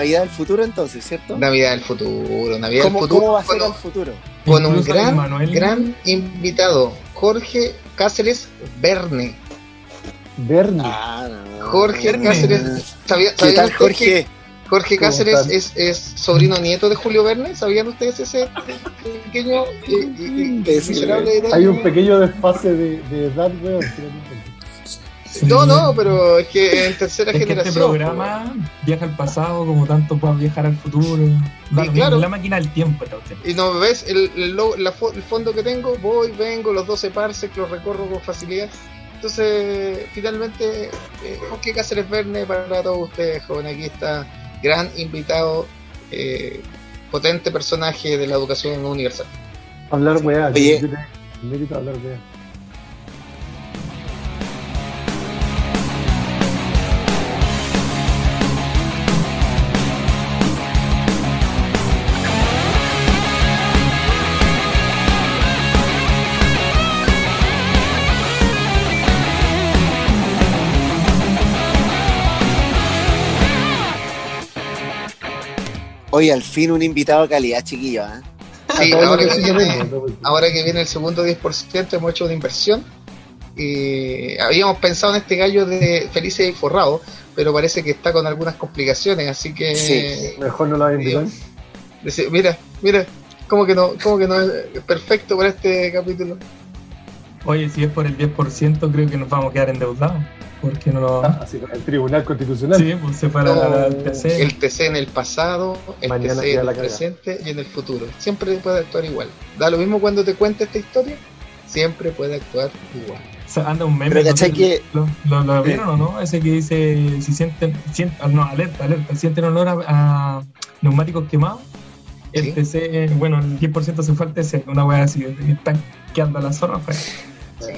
Navidad del futuro entonces, ¿cierto? Navidad del futuro, Navidad del ¿Cómo, futuro. cómo va a ser con, el futuro? con un gran, gran invitado, Jorge Cáceres Verne. Verne. Ah, no. Jorge Verne. Cáceres. ¿Sabía, ¿Qué tal, Jorge? Jorge ¿Cómo Cáceres es, es sobrino nieto de Julio Verne? ¿Sabían ustedes ese pequeño miserable detalle? Hay un pequeño desfase de, de edad, weón. No. No, pero es que en tercera Es que generación. este programa viaja al pasado como tanto puede viajar al futuro. Lo claro. La máquina del tiempo. Y no ves el, el, lo- la fo- el fondo que tengo, voy, vengo, los 12 parsecs los recorro con facilidad. Entonces, finalmente, eh, Jorge Cáceres Verne para todos ustedes, jóvenes. Aquí está, gran invitado, eh, potente personaje de la educación universal. Hablar weá. Hablar weá. Oye, al fin un invitado de calidad, chiquillo, ¿eh? Sí, lo ahora que que, sí que viene, vengo, no, ahora que viene el segundo 10%, hemos hecho una inversión. Y habíamos pensado en este gallo de Felices y Forrado, pero parece que está con algunas complicaciones, así que. Sí. Mejor no lo. Dice, mira, mira, como que no, como que no es perfecto para este capítulo. Oye, si es por el 10%, creo que nos vamos a quedar endeudados. Porque no lo. Ah, Así, el Tribunal Constitucional. Sí, pues se fue a la, la- la- el PC. El TC en el pasado, el Mañana TC en el presente y en el futuro. Siempre puede actuar igual. Da lo mismo cuando te cuente esta historia, siempre puede actuar igual. O sea, anda un meme. Pero no sé, ¿cachai que- ¿Lo, lo, lo vieron o no? Ese que dice: si sienten. sien- ah, no, alerta, alerta. Sienten olor a, a neumáticos quemados. El Sí. TC, bueno, el 10% se fue al TC. Una wea así. Están quedando la zorra. Pues.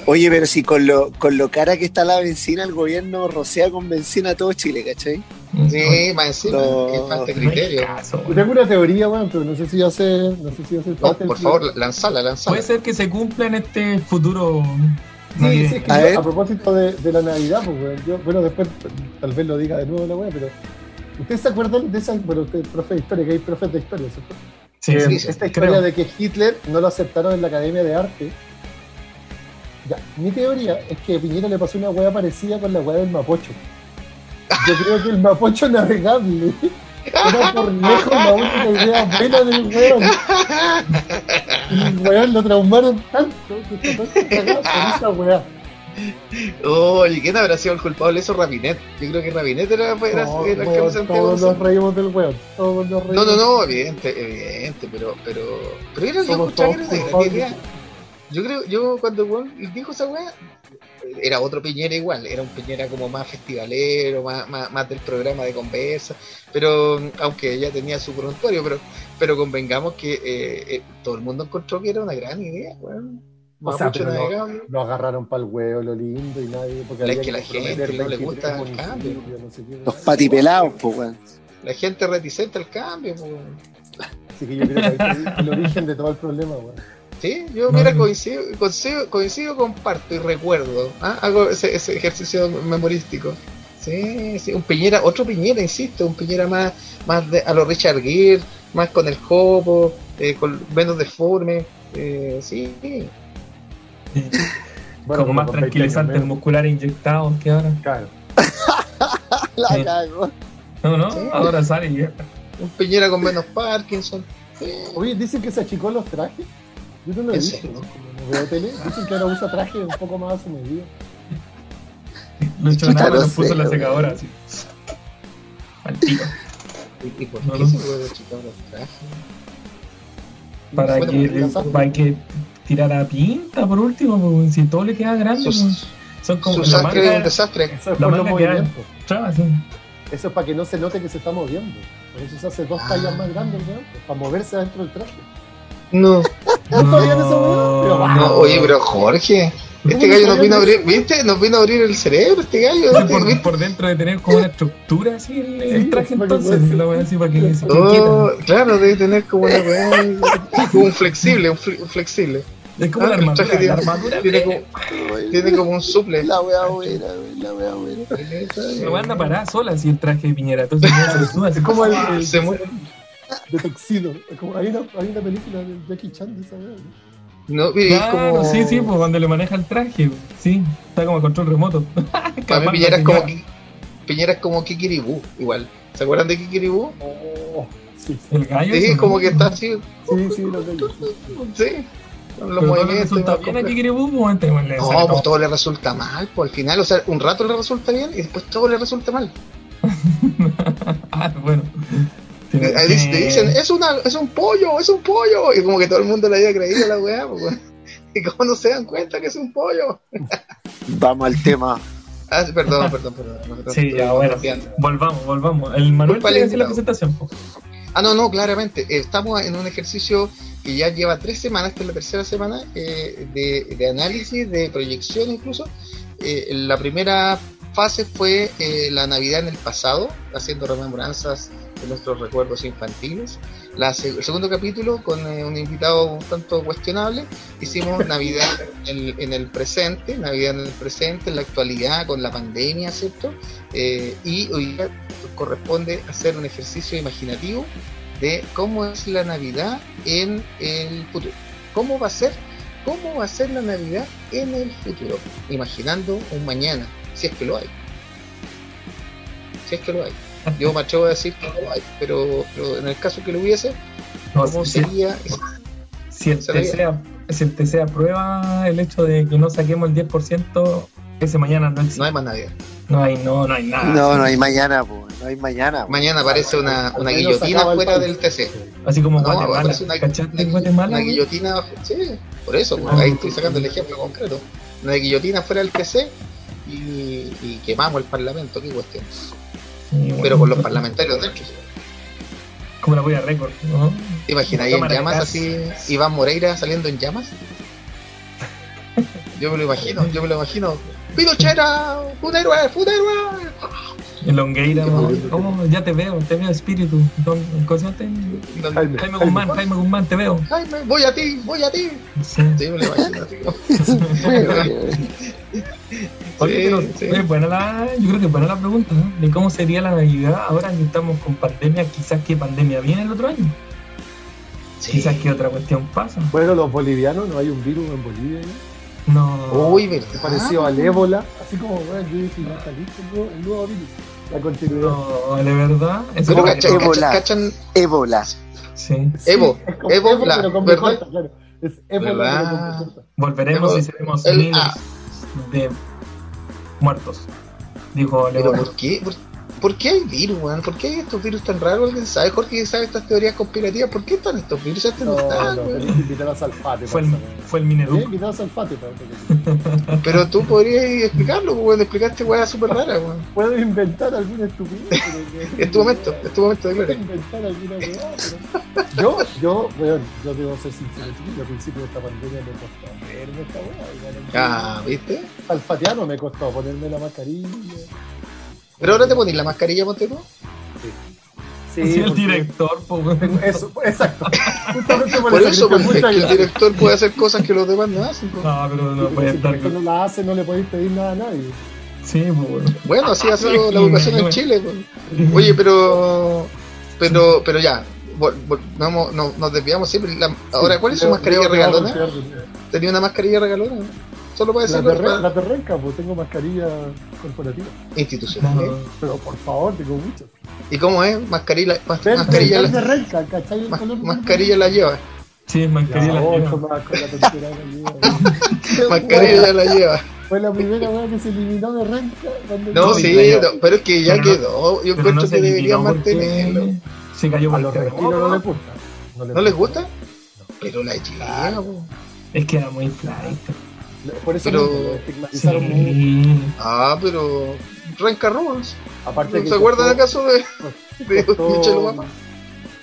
Oye, pero si con lo, con lo cara que está la benzina, el gobierno rocea con benzina a todo Chile, ¿cachai? Sí, más encima, No, que falta de No criterio. caso, Yo weón. tengo una teoría, weón, pero no sé si va a ser, no sé si a ser No, parte por favor, lanzala, lanzala. Puede ser que se cumpla en este futuro. Sí, sí, es que A yo, ver. a propósito de, de la Navidad, pues, weón, yo, bueno, después tal vez lo diga de nuevo la weá, pero ¿ustedes se acuerdan de esa, bueno, usted es profe de historia, que hay profes de historia, ¿cierto? Sí, Eh, sí, sí, esta historia creo. de que Hitler no lo aceptaron en la Academia de Arte. Ya, mi teoría es que a Piñera le pasó una weá parecida con la weá del Mapocho. Yo creo que el Mapocho navegable era por lejos la única idea buena del weón. Y el weón lo traumaron tanto que todo cagado por esa weá. Oye, ¿quién habrá sido el culpable? Eso Rabinet. Yo creo que Rabinet era, era, No, era el de Santiago. todos nos reímos del weón. Todos nos No, reímos. no, no, evidente, evidente, pero, pero, pero era, yo Somos escuchaba todos que era yo creo, yo cuando weón dijo esa weá, era otro Piñera igual, era un Piñera como más festivalero, más, más, más del programa de conversa, pero aunque ya tenía su prontuario, pero, pero convengamos que eh, eh, todo el mundo encontró que era una gran idea, weón. O sea, pero no- agarraron para el huevo, lo lindo y nadie. Porque Es que la gente no le 23 gusta el cambio. no sé qué. Los patipelados, pues, weón. La gente reticente al cambio, pues. Así que yo creo que ahí está el origen de todo el problema, weón. Sí, yo No, mira, no. coincido, coincido, coincido, comparto y recuerdo. ¿ah? Hago ese, ese ejercicio memorístico. Sí, sí, un Piñera, otro Piñera, insisto, un Piñera más, más de, a lo Richard Gere, más con el jopo, eh, con menos deforme. Eh, sí, Bueno, como más con 20 tranquilizantes musculares inyectados que ahora. Claro. La Sí. cago. No, no, Sí. ahora sale y ya. un Piñera con menos Parkinson. Sí. Oye, dicen que se achicó los trajes. Yo no lo he ¿En visto, serio? ¿no? Veo tele. Dicen que ahora usa trajes un poco más a su medida. Lo echó Chuta, nada, no lo puso en la secadora así. Al tiro. ¿Y, y por No, qué no. se puede chicar los trajes? Para que, la- para que tirara pinta por último, pues, si todo le queda grande, Sus- pues, son como Su sangre desastre. Eso es La por los movimientos. sí. Eso es para que no se note que se está moviendo. Por eso se hace dos Ah. tallas más grandes, ¿no? Para moverse dentro del traje. No. ¿No No, No, oye, pero Jorge, este ¿Cómo gallo no nos vino a abrir, ¿viste? Nos vino a abrir el cerebro, este gallo. Sí, ¿viste? por, por dentro de tener como una estructura así el, el Sí, traje entonces, pueda la voy a decir para que se Oh, claro, debe tener como una como un flexible, un, fle- un flexible. Es como Ah, la el armadura. traje La tiene- armadura tiene como, tiene como un suple. La wea buena, la wea buena. Me van a parar sola si el traje de Piñera. Entonces no se así Es como el, el Se muere. De Tuxedo. Es como- hay, una, hay una película de Jackie Chan de esa. ¿no? No, como. sí, sí, pues cuando le maneja el traje, sí, está como a control remoto. Para Piñera es como, Piñera es como Kikiribú, igual. ¿Se acuerdan de Kikiribú? Oh, sí, sí, El gallo. Sí, como ¿no? que está así, sí, sí, lo tengo. sí. Con los Pero todo le movimientos. resulta más bien a complejos. Kikiribú, pues, No, todo. pues todo le resulta mal, pues al final, o sea, un rato le resulta bien y después todo le resulta mal. Ah, bueno. Tiene- Eh, dic- tiene- Te dicen, es, una, es un pollo, es un pollo. Y como que todo el mundo le había creído a la weá, pues. Y como no se dan cuenta que es un pollo. Vamos al tema. Ah, perdón, perdón, perdón. Nosotros Sí, ya, bueno. Volvamos, volvamos. El Manuel tiene al que hacer la presentación. Ah, no, no, claramente. Estamos en un ejercicio que ya lleva tres semanas, esta es la tercera semana, eh, de, de análisis, de proyección incluso. Eh, la primera fase fue eh, la Navidad en el pasado, haciendo rememoranzas de nuestros recuerdos infantiles. La el segundo capítulo, con eh, un invitado un tanto cuestionable, hicimos Navidad en, en el presente, Navidad en el presente, en la actualidad, con la pandemia, ¿cierto? Eh, y hoy día corresponde hacer un ejercicio imaginativo de cómo es la Navidad en el futuro. ¿Cómo va a ser? ¿Cómo va a ser la Navidad en el futuro? Imaginando un mañana, si es que lo hay. Si es que lo hay. Yo me atrevo a decir que lo hay, pero, pero en el caso que lo hubiese, No, ¿cómo si, sería? si el se? TC, si el TC aprueba el hecho de que no saquemos el 10%, ese mañana no existe. No hay más Navidad. No hay, no, no hay nada. No, no hay mañana, po. No hay mañana. po. Mañana aparece una, una guillotina fuera del TC. Así como No, Guatemala. aparece una, ¿Cachaste en una- Guatemala? una guillotina, sí, por eso, Ah. ahí estoy sacando el ejemplo concreto. Una guillotina fuera del TC y, y quemamos el parlamento, qué cuestión. Bueno, Pero con los parlamentarios dentro. Como la voy a récord, ¿no? ¿Te imaginas ahí en llamas así, Iván Moreira saliendo en llamas? Yo me lo imagino, yo me lo imagino. ¡Pinochera! ¡Un héroe! ¡Un héroe! En Longueira. ¿Cómo? Ya te veo, te veo espíritu. Don- ¿Cómo se llama este? Jaime, Jaime Guzmán, Jaime Guzmán, te veo. Jaime, voy a ti, voy a ti. Sí. Sí, me lo imagino como- Oye, Sí, pero sí. es buena la, yo creo que es buena la pregunta, ¿no? De cómo sería la Navidad ahora que estamos con pandemia, quizás qué pandemia viene el otro año, Sí. quizás qué otra cuestión pasa. Bueno, los bolivianos, no hay un virus en Bolivia. ¿no? No. Uy, ¿verdad? Parecido al ébola, así como, bueno, yo dije, no está listo el nuevo, el nuevo virus. La continuidad. No, de verdad. Eso Pero cachan, que- Ébola. cachan, cachan, Ébola. Sí. Sí, Evo, Evo, pero con ¿verdad? B corta, claro. Es ébola, ¿Verdad? pero con B corta. Volveremos y seremos el- miles ah. de muertos. Dijo Pero León. ¿por qué? ¿Por, por qué hay virus, weón? ¿Por qué hay estos virus tan raros? ¿Alguien sabe, Jorge, que sabe estas teorías conspirativas? ¿Por qué están estos virus? Este no, No, están, no, weón. invitar a Salfate. Fue el, fue el weón. Mineduc. Invitar a Salfate Pero tú podrías explicarlo, weón. Explicaste weas súper raras, weón. Puedo inventar alguna estupidez. pero- Es tu momento, es tu momento de gloria. inventar alguna weá, pero... Yo, yo, weón, yo debo ser sincero, chiquillo, al principio de esta pandemia me costó verme esta weá. Ah, ¿viste? Salfateano me costó ponerme la mascarilla. Pero ahora te pones la mascarilla, ponte tú. Sí, el director, po, weón. tengo- Eso, exacto. Justamente por, Por eso, porque es muchas que el director puede hacer cosas que los demás no hacen. po. No, pero no puede si estar. no la hace, no le podéis pedir nada a nadie. Sí, pues, weón. Bueno, así ha sido la educación en Chile. po. Oye, pero. Pero, pero ya. vol- vol- no, no, nos desviamos siempre. La- ahora, ¿cuál es su mascarilla regalona? ¿Tenía una mascarilla regalona? Solo para La decirlo. de, para- Re- la de Renca, pues tengo mascarilla corporativa. Institucional. No, Pero por favor, tengo muchas. ¿Y cómo es? Mascarilla, mas- mascarilla, la, de Renca, ¿cachai? El mas- color mascarilla la lleva. Sí, mascarilla Ya, la lleva. Mascarilla la lleva. Fue la primera weá que se eliminó de Renca. cuando No, No, sí, no, pero es que ya pero no- quedó. Yo encuentro no se que porque mantenerlo. Se cayó por los retiros no les gusta. ¿No les gusta? Pero la lleva. po. Es que era muy flight. Por eso Pero- lo estigmatizaron mucho. Sí. Ah, pero. Renca Rules. Aparte ¿No que se acuerdan acaso de, de costó- Michelle Obama?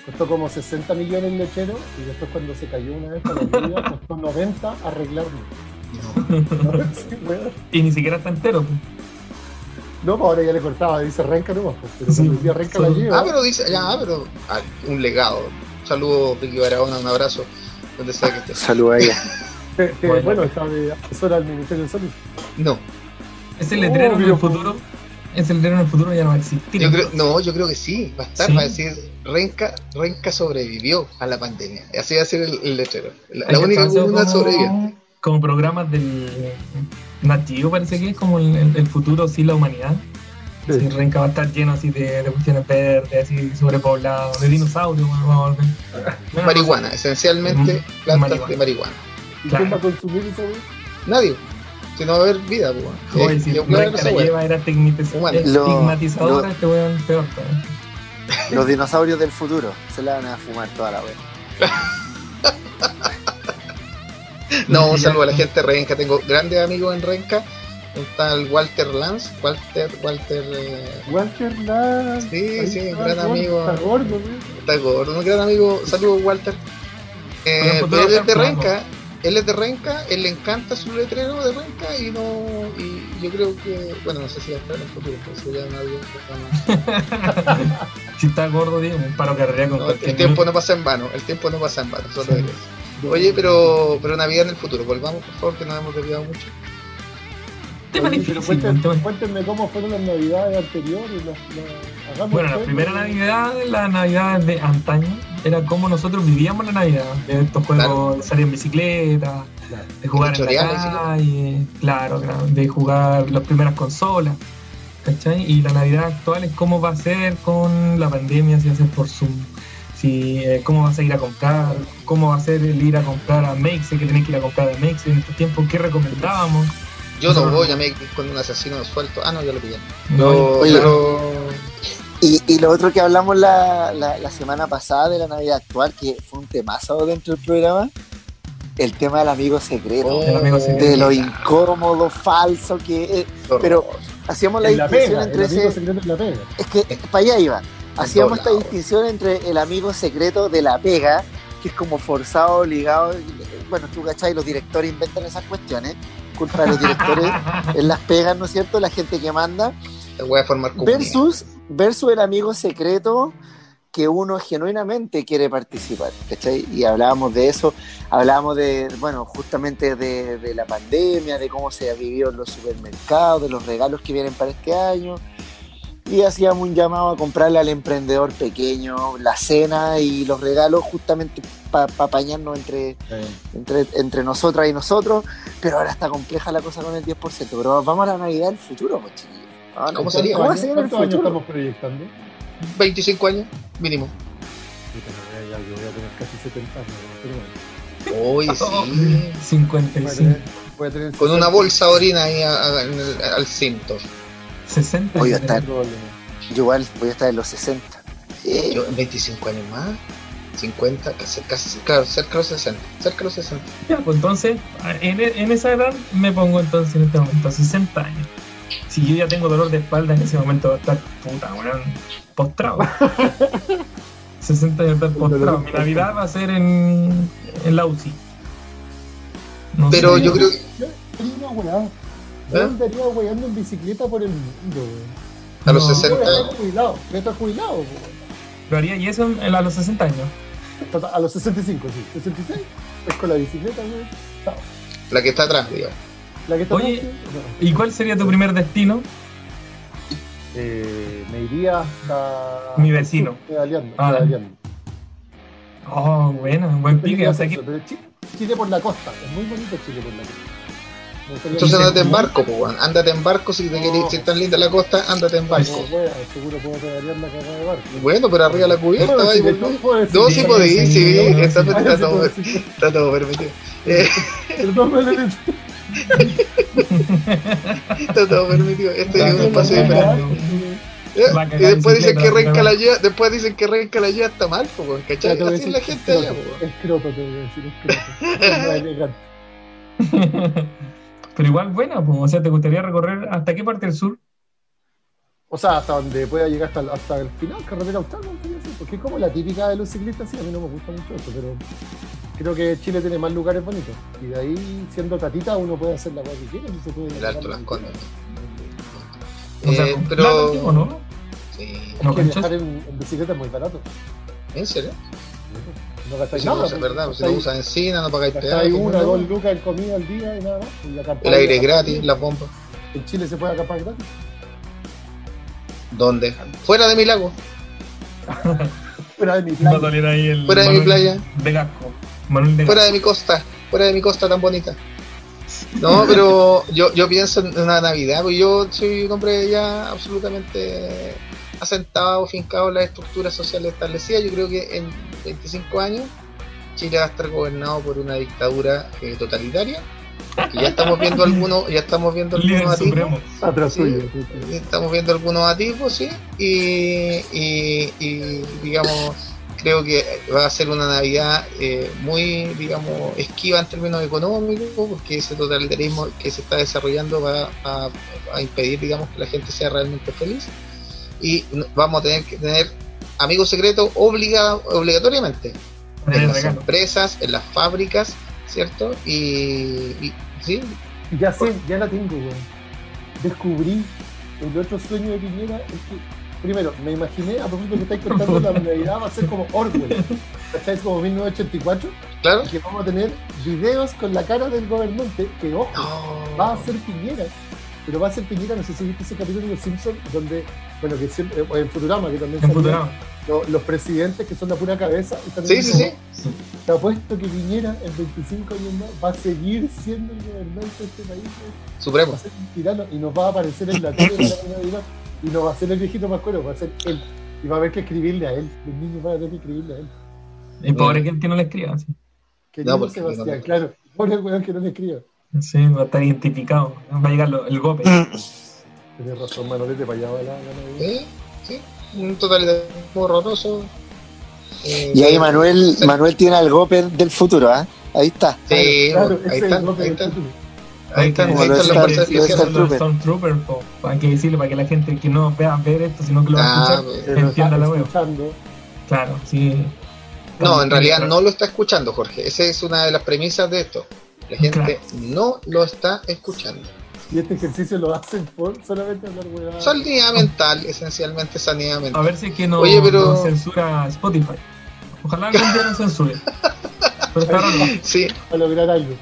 Costó como 60 millones el lechero y después cuando se cayó una vez para la vida, costó 90 arreglarlo. ¿No? Sí, weón. Y ni siquiera está entero. No, pues ahora ya le cortaba, dice Renca no, pues, pero Sí, decía Renca la lleva. Ah, pero dice, ya, pero. ah, un legado. Un saludo, Ricky Barahona, un abrazo. Donde sea que esté. Saluda a ella. Eh, eh, Bueno. Bueno, está de asesora al Ministerio de Salud. No, Ese letrero en el futuro, ese letrero en el futuro ya no va a existir. yo creo, no, yo creo que sí, va a estar, Sí. va a decir Renca, Renca sobrevivió a la pandemia. Así va a ser el, el letrero. La, única como- sobreviviente. Como programas del nativo parece que es como el, el- el futuro sin la humanidad. Sí. Sí, Renca va a estar lleno así de, de cuestiones verdes, así sobrepoblado, de dinosaurios. bueno, Marihuana, esencialmente plantas marihuana. de marihuana. ¿Y Claro. quién va a consumir esa weá? Nadie. Si no va a haber vida, pues. no sé. Oye, Eh, si yo creo que la lleva era. Lo- estigmatizadora, este weón peor. todavía. Los dinosaurios del futuro se la van a fumar toda la wea. No, un saludo a la gente de Renca. Tengo grandes amigos en Renca. Está el Walter Lance. Walter, Walter. eh, Walter Lance. Sí, Ahí sí, está, gran gordo, amigo. Está gordo, weón. está gordo, un gran amigo. Saludos, Walter. Eh, Pero pero él es de Renca. Él es de Renca. Él le encanta su letrero de Renca. Y no. Y yo creo que. Bueno, no sé si va a estar en el futuro. Pero eso ya nadie. Si está gordo, un paro carrera con No, cualquier el tiempo minuto. no pasa en vano. El tiempo no pasa en vano. Solo Sí. eso. Oye, pero, pero Navidad en el futuro. Volvamos, por favor, que nos hemos desviado mucho. Tema Oye, difícil, cuéntenme, cómo fueron las navidades anteriores. las- las- Bueno, la primera Navidad, la Navidad de antaño, era como nosotros vivíamos la Navidad. De estos juegos de salir en bicicleta, Claro. de jugar en la calle, claro, claro, de jugar las primeras consolas. ¿Cachai? Y la Navidad actual es cómo va a ser con la pandemia, si va a ser por Zoom, si, eh, cómo vas a ir a comprar, cómo va a ser el ir a comprar a Mexe, que tenés que ir a comprar a Mexe en estos tiempos, qué recomendábamos. Yo no voy a me con un asesino suelto. Ah, no, ya lo pillé. No, Oye. pero Y, y lo otro que hablamos la, la, la semana pasada de la Navidad actual, que fue un temazo dentro del programa, el tema del amigo secreto. Oh, El amigo secreto. de lo incómodo, falso que es. Pero hacíamos la En la distinción pega, entre el amigo ese. secreto en la pega. Es que para allá iba. Hacíamos esta distinción entre el amigo secreto de la pega, que es como forzado, obligado. Bueno, tú cachai, los directores inventan esas cuestiones. Culpa de los directores en las pegas, ¿no es cierto? La gente que manda. te voy a formar comunidad. Versus, versus el amigo secreto que uno genuinamente quiere participar, ¿cachai? Y hablábamos de eso, hablábamos de, bueno, justamente de, de la pandemia, de cómo se ha vivido en los supermercados, de los regalos que vienen para este año. Y hacíamos un llamado a comprarle al emprendedor pequeño la cena y los regalos justamente para apañarnos entre, entre, entre nosotras y nosotros. Pero ahora está compleja la cosa con el 10%. Pero vamos a la Navidad del futuro, pues. Ah, no, ¿Cómo sería? ¿Cómo va a ¿Cuántos años, cuántos años futuro? estamos proyectando? 25 años, mínimo. Yo voy a tener casi 70 años, pero bueno. Uy, sí. Voy a 55, tener, voy a tener Con una 60 bolsa de orina ahí a- a- en el- al cinto. 60. Oye, está- probablemente. Yo igual voy a estar en los 60. Eh, Yo, 25 años más, 50, casi, casi, claro, cerca de los 60. Cerca de los 60. Ya, pues entonces, en, en esa edad me pongo entonces en este momento, a 60 años. Si yo ya tengo dolor de espalda, en ese momento va a estar puta, weón, postrado. 60 años va a estar postrado. Mi Navidad va a ser en, en la UCI. No Pero sé. yo creo Yo tenía una weá. ¿Eh? Yo andaría weando en bicicleta por el mundo, weón. a los No. 60 Voy a estar años. jubilado, weón. Lo haría y eso en- a los 60 años. A los 65, sí. 66, es con la bicicleta, weón. La que está atrás, digamos. La que está Oye. no. ¿Y cuál sería tu primer destino? Eh, me iría hasta. Mi vecino. Pedaleando. Ah, pedaleando. Oh, bueno, buen pique. O sea que Chile por la costa. Es muy bonito Chile por la costa. Entonces andate en barco, pues, weón. Andate en barco si te No. querés, si es tan linda la costa, andate en No, barco. wea, seguro puedo pedalear la de barco. Bueno, pero arriba la cubierta, Bueno, hecho, puedo decir- No, sí Sí, podéis, sí, sí, sí, está, todo, permitido. Perdón, está todo permitido. Este es un diferente. Eh, Y después dicen que renca la lleva, después dicen que renca la lleva está mal, Ya ¿cachai? Así es decir la gente allá, escroto, weón. Escroto, te voy a decir, escroto. No, elegante. Pero igual buena, o sea, ¿te gustaría recorrer hasta qué parte del sur? O sea, hasta donde pueda llegar hasta el, hasta el final, carretera austral, porque es como la típica de los ciclistas, sí, a mí no me gusta mucho eso, pero creo que Chile tiene más lugares bonitos. Y de ahí, siendo tatita, uno puede hacer la cosa que quiera. y se puede El Alto Las Condes. O sea, Eh, pero. plata, ¿o no? Sí. No, Es que viajar en, en bicicleta es muy barato. ¿En serio? No gastáis Si no nada. usa, pues, ¿verdad? Si no usas encina, no pagáis peaje. una, no. dos lucas en comida al día y nada más. Y la El aire gratis, las bombas. En Chile se puede acampar gratis. ¿Dónde? Fuera de mi lago. Fuera de mi playa. salir ahí el Fuera de mi playa. De Gasco. Manuel de Fuera de mi costa. Fuera de mi costa tan bonita. No, pero yo, yo pienso en una Navidad, porque yo soy un hombre ya absolutamente asentado, fincado en las estructuras sociales establecidas. Yo creo que en 25 años Chile va a estar gobernado por una dictadura eh, totalitaria. Que ya estamos viendo algunos, ya estamos viendo algunos atisbos. Sí. tuyo. sí, sí. Estamos viendo algunos atisbos, sí, y, y- y, digamos, creo que va a ser una Navidad eh, muy, digamos, esquiva en términos económicos, porque ese totalitarismo que se está desarrollando va a, a impedir, digamos, que la gente sea realmente feliz. Y vamos a tener que tener amigos secretos obliga, obligatoriamente en las regalo. empresas, en las fábricas, ¿cierto? Y, y sí, Ya sé, ya la tengo, weón. Descubrí el otro sueño de Piñera. Es que, primero, me imaginé, a propósito que estáis contando, la Navidad va a ser como Orwell. ¿Cachai? Como 1984. claro. Que vamos a tener videos con la cara del gobernante, que ojo, No. va a ser Piñera. Pero va a ser Piñera, no sé si viste ese capítulo de Los Simpsons, donde, bueno, que siempre, o en Futurama, que también En Futurama. lo- los presidentes que son la pura cabeza. y Sí, sí, como, sí. Te apuesto que Piñera en 25 años más va a seguir siendo el gobernante de este país. güey. Va Supremo. a ser un tirano y nos va a aparecer en la tele para la Navidad. Y no va a ser el viejito más cuero, va a ser él. Y va a haber que escribirle a él. Los niños van a tener que escribirle a él. Y pobre que el que no le escriba. Sí, Querido porque- Sebastián, no. claro. Pobre weón que no le escriba. Sí, va a estar identificado. Va a llegar lo- el golpe. Tienes razón, Manolete, para allá va la. Sí, sí, un totalitarismo horroroso. Eh, Y ahí Manuel, Sí. Manuel tiene algo pe- del futuro, ¿ah? Ahí está. Sí, Claro, ahí que ahí es el están, futuro. Ahí están, Como ahí está- las fuerzas lo está- especiales. Los Stormtroopers, po, hay que decirle para que la gente que no vea ver esto, sino que lo va a Ah, escuchar, entienda está la web. escuchando. Claro, sí. No, en realidad no lo está escuchando, Jorge. Esa es una de las premisas de esto. La gente Claro. no lo está escuchando. Y este ejercicio lo hacen por solamente hablar weá. Sanidad mental, esencialmente sanidad A mental. ver si es que no, Oye, pero- no censura Spotify. Ojalá algún día no censure. Pero está raro. Sí, Para lograr algo.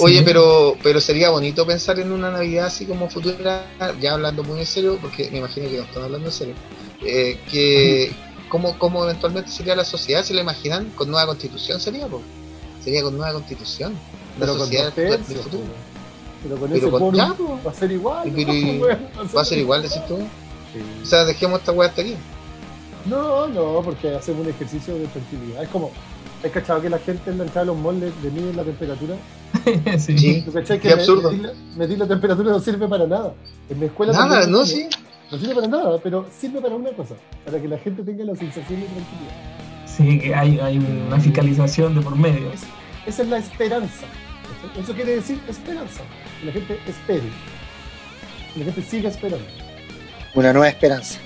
Oye, Sí. pero, pero sería bonito pensar en una Navidad así como futura, ya hablando muy en serio, porque me imagino que no están hablando en serio, eh, que cómo, cómo eventualmente sería la sociedad, ¿se la imaginan? Con nueva constitución sería, po? Sería con nueva constitución. La Pero con sociedad dos del- futuro. Pero con Pero ese con- ya, va a ser igual. Pero Va a ser igual, decís tú. Sí. O sea, dejemos esta weá hasta aquí. No, no, porque hacemos un ejercicio de tranquilidad. Es como, ¿has cachado que la gente en la entrada de los malls le, miden la temperatura? sí. Sí. ¿Tú cachai que Qué me- absurdo. Medir, la, medir la temperatura no sirve para nada? En mi escuela Nada, también no, sí. No sirve para nada, pero sirve para una cosa, para que la gente tenga la sensación de tranquilidad. Sí, que hay, hay una fiscalización de por medio. Es- esa es la esperanza. Eso quiere decir esperanza. Que la gente espere. Que la gente siga esperando. Una nueva esperanza.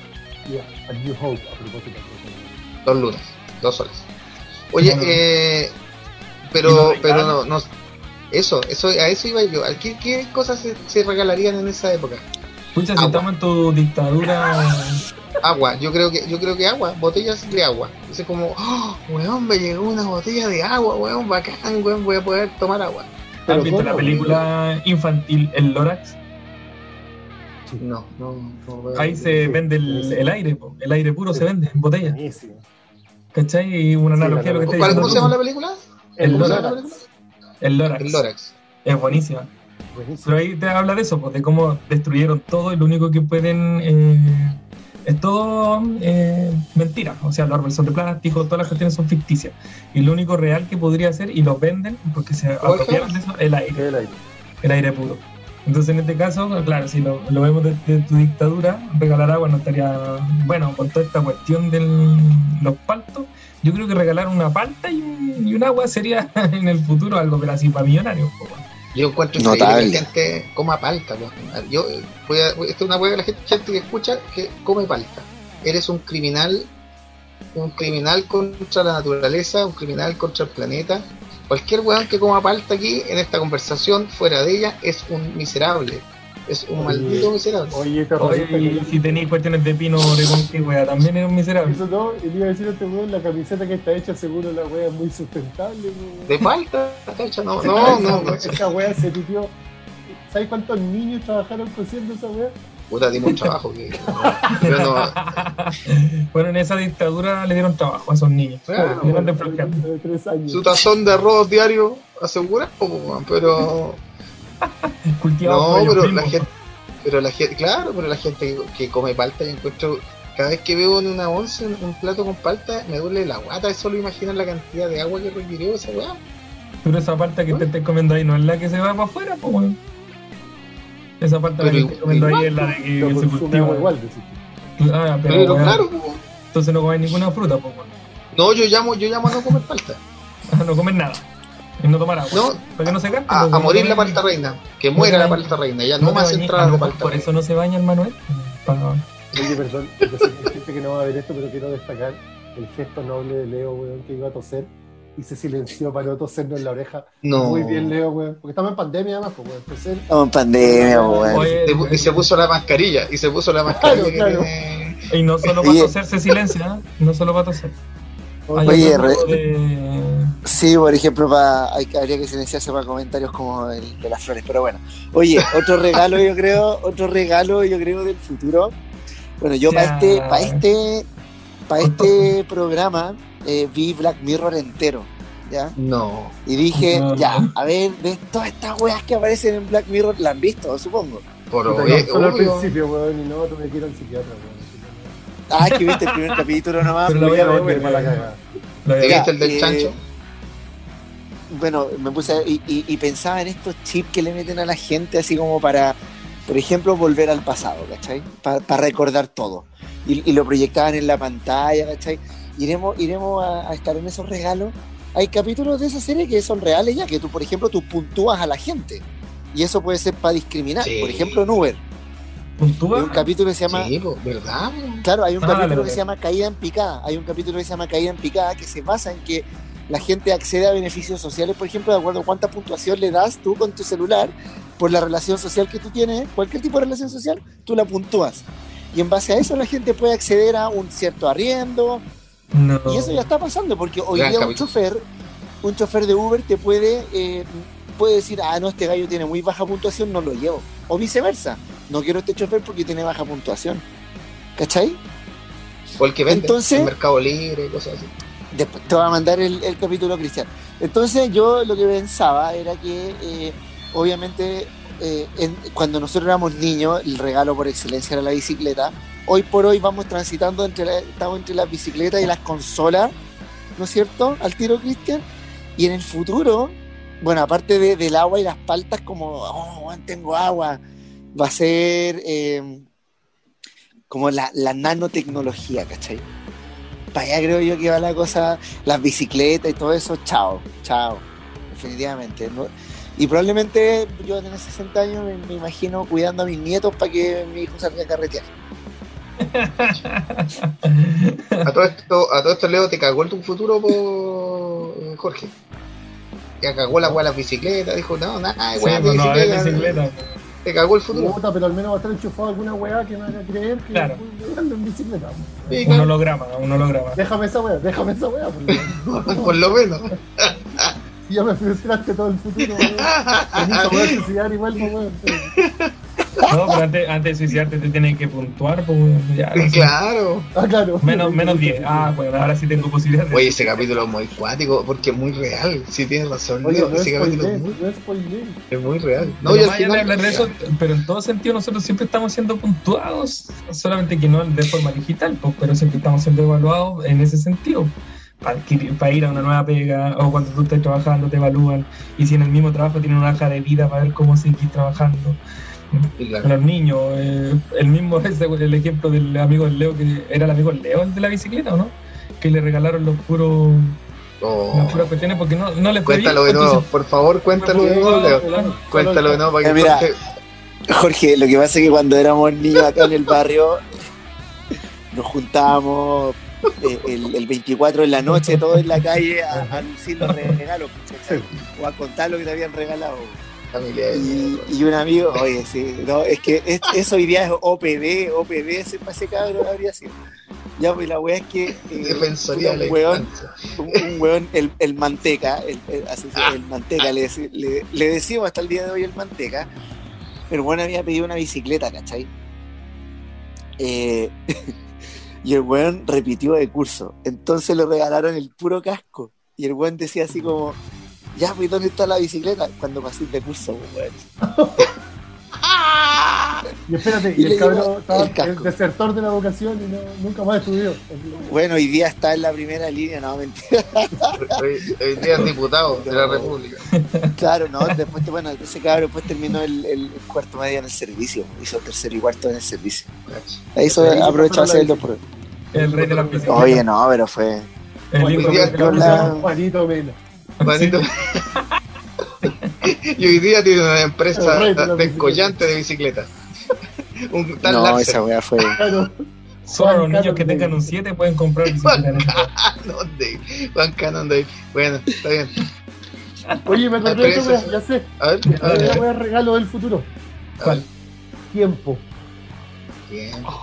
Yeah, a new hope, a propósito. Dos lunas, dos soles. Oye, eh, pero, no pero no, no, eso, eso, a eso iba yo. ¿A ¿Qué, qué cosas se, se regalarían en esa época? Pucha, si estamos en tu dictadura, Agua, yo creo que, yo creo que agua, botellas de agua. Es como, oh, weón, me llegó una botella de agua, weón, bacán, weón, voy a poder tomar agua. ¿has visto la película infantil El Lorax? No, no, no. Ahí se vende el, aire, el aire puro Sí. se vende en botella. Buenísimo. ¿Cachai? Y una analogía a lo que está ¿Cuál, ¿Cómo se llama la película? El ¿Cómo se Lorax. El Lorax. El Lorax. Es buenísima. Buenísimo. Pero ahí te habla de eso, pues, de cómo destruyeron todo y lo único que pueden. eh, es todo eh, mentira. O sea, los árboles son de plástico, todas las cuestiones son ficticias. Y lo único real que podría ser, y lo venden, porque se apropiaron de eso, el aire, El aire. el aire puro. Entonces, en este caso, claro, si lo, lo vemos desde tu dictadura, regalar agua no estaría. Bueno, con toda esta cuestión de los paltos, yo creo que regalar una palta y un, y un agua sería en el futuro algo, pero así para millonarios. Yo encuentro que la gente coma palta. Yo voy a, esta es una hueá de la gente, gente que escucha que come palta. Eres un criminal, un criminal contra la naturaleza, un criminal contra el planeta. Cualquier weón que coma palta aquí en esta conversación, fuera de ella, es un miserable. Es un maldito miserable. Oye, resulta y que- si tenéis cuestiones de pino de con qué wea, también eres un miserable. Eso no, y iba a decir a este weón, la camiseta que está hecha seguro la wea es muy sustentable, weón. De falta, cacha, no, no, no, no. Esa wea se pitió. ¿Sabes cuántos niños trabajaron cosiendo esa wea? Puta, dimos trabajo. Que, pero no, bueno, en esa dictadura le dieron trabajo a esos niños. Claro, dieron de años. su tazón de arroz diario asegurado, pero. No, pero la gente, pero la gente, claro, pero la gente que, que come palta, yo encuentro, cada vez que veo en una once un, plato con palta, me duele la guata, es solo imaginar la cantidad de agua que requirió esa weá. Pero esa parte que te estés comiendo ahí no es la que se va para afuera, pues weón. Esa parte Pero que comiendo ahí es la de que Lo se cultiva. igual. Ah, pero, claro, po. entonces no comes ninguna fruta, pues no, yo llamo, yo llamo a no comer palta, Ah, no comes nada. Y no tomar agua. no, Para que no se gaste. a, pues, morir la palta reina, que muera No la palta reina, ya no más bañes, a entrada lo de palta Por eso no se baña el Manuel. Oye, perdón, yo sé que no va a ver esto, pero quiero destacar el gesto noble de Leo, weón, que iba a toser y se silenció para no tosernos en la oreja. No. Muy bien, Leo, weón. Porque estamos en pandemia además, pues, weón. Estamos en pandemia, weón. Y se puso la mascarilla, y se puso la mascarilla que claro. tiene- Y no solo para toser se silencia, ¿eh? no solo para toser. Oye, re- de- Sí, por ejemplo, pa- hay, habría que silenciarse para comentarios como el de las flores, pero bueno. Oye, otro regalo, yo creo, otro regalo, yo creo, del futuro. Bueno, yo para este, para este, para este programa eh, vi Black Mirror entero, ¿ya? No. Y dije, No. ya, a ver, de todas estas weas que aparecen en Black Mirror, ¿la han visto, supongo? Por obvio- solo al principio, weón, y no, tuve que ir al psiquiatra, weón. Ah, que viste el primer capítulo nomás. Pero pues, voy a ver, la cagada. la de- ¿Te Ya, viste el del eh, chancho? bueno, me puse a- y, y- y pensaba en estos chips que le meten a la gente así como para, por ejemplo, volver al pasado, ¿cachai? Para recordar todo. Y, y lo proyectaban en la pantalla, ¿cachai? Iremos, iremos a, a estar en esos regalos. Hay capítulos de esa serie que son reales ya, que tú, por ejemplo, tú puntúas a la gente. Y eso puede ser para discriminar. Sí. Por ejemplo, en Uber. ¿Puntúa? Hay un capítulo que se llama Sí, ¿verdad? Claro, hay un Ah, capítulo que se llama Caída en Picada. Hay un capítulo que se llama Caída en Picada que se basa en que la gente accede a beneficios sociales, por ejemplo, de acuerdo a cuánta puntuación le das tú con tu celular por la relación social que tú tienes, cualquier tipo de relación social, tú la puntúas. Y en base a eso la gente puede acceder a un cierto arriendo. No. Y eso ya está pasando, porque hoy Gran día un chofer, un chofer de Uber te puede, eh, puede decir, ah, no, este gallo tiene muy baja puntuación, no lo llevo. O viceversa, no quiero este chofer porque tiene baja puntuación. ¿Cachai? O el que vende Entonces- en Mercado Libre y cosas así. Después te va a mandar el, el capítulo Cristian. Entonces yo lo que pensaba era que eh, obviamente eh, en- cuando nosotros éramos niños el regalo por excelencia era la bicicleta. Hoy por hoy vamos transitando entre, estamos entre las bicicletas y las consolas, ¿no es cierto? Al tiro Cristian. Y en el futuro, bueno, aparte de- del agua y las paltas como, oh, tengo agua, va a ser eh, como la, nanotecnología, ¿cachai? Para allá creo yo que va la cosa, las bicicletas y todo eso, chao, chao, definitivamente. Y probablemente yo a tener 60 años me, me imagino cuidando a mis nietos para que mi hijo salga a carretear. A todo esto, a todo esto Leo, te cagó el tu futuro, po, Jorge. Ya cagó la weá de las bicicletas, dijo, no, nada, Sí, weá no, bicicleta. bicicleta. Te cagó el futuro. Puta, pero al menos va a estar enchufado alguna weá que me haga creer que Claro. andando en bicicleta. Sí, Un claro. holograma, un holograma. Déjame esa weá, déjame esa weá. porque Por lo menos. Si ya me frustraste todo el futuro, weón. Tenés que poder suicidar igual, pues, weón. No, pero antes, antes de suicidarte te tienen que puntuar, pues ya. no sé. Claro. Ah, claro. Menos, menos 10. Ah, bueno, ahora sí tengo posibilidades. Oye, ese capítulo es muy cuático porque es muy real. Si tienes razón, Oye, no ese es capítulo es muy, no es muy real. No, Pero y de final. hablar de eso, pero en todo sentido nosotros siempre estamos siendo puntuados, solamente que no de forma digital, pues, pero siempre estamos siendo evaluados en ese sentido. Para, para ir a una nueva pega o cuando tú estés trabajando te evalúan y si en el mismo trabajo tienen una hoja de vida para ver cómo seguir trabajando. Claro. Los niños, eh, el mismo ese, el ejemplo del amigo del Leo, que era el amigo del Leo, el de la bicicleta, ¿o no? Que le regalaron los puros, Oh. las puras cuestiones porque no, no les Cuéntalo de nuevo, por favor, cuéntalo de nuevo, Leo. Cuéntalo de nuevo para que Eh, mira. Jorge- Jorge, lo que pasa es que cuando éramos niños acá en el barrio, nos juntábamos eh, el, el 24 en la noche, todos en la calle, a, a lucir los regalos, ¿cachai? o a contar lo que te habían regalado. Y, y un amigo, oye, sí, no, es que es- eso hoy día es OPD, OPD, ese para ese cabrón habría sido. Ya, pues la weá es que. eh, un weón, un, un weón, el, el manteca, el, el- así se- el manteca, le, le, le decimos hasta el día de hoy el manteca. El weón había pedido una bicicleta, ¿cachai? Eh, y el weón repitió de curso. Entonces le regalaron el puro casco. Y el weón decía así como, ya, pues ¿dónde está la bicicleta? Cuando pasé de curso, weón. Y espérate, Y el cabrón estaba el el desertor de la vocación y no, nunca más estudió. Bueno, hoy día está en la primera línea, no, mentira. Hoy, hoy día es diputado de la República. Claro, no, después, bueno, ese cabrón después terminó el, el cuarto medio en el servicio, hizo tercero y cuarto en el servicio. Ahí hizo, Ahí aprovechó a hacer el la dos por El rey de las bicicletas. Oye, no, pero fue. El con la- Juanito Mena. Y hoy día tiene una empresa rey de descollante de bicicletas. Un tal No, Larsen. esa weá fue. Claro. Solo los niños que tengan un 7 pueden comprar bicicleta. Juan Canon de Bueno, está bien. Oye, me acordé de wea, ya sé. A ver, a ver. wea regalo del futuro. a ver. Tiempo.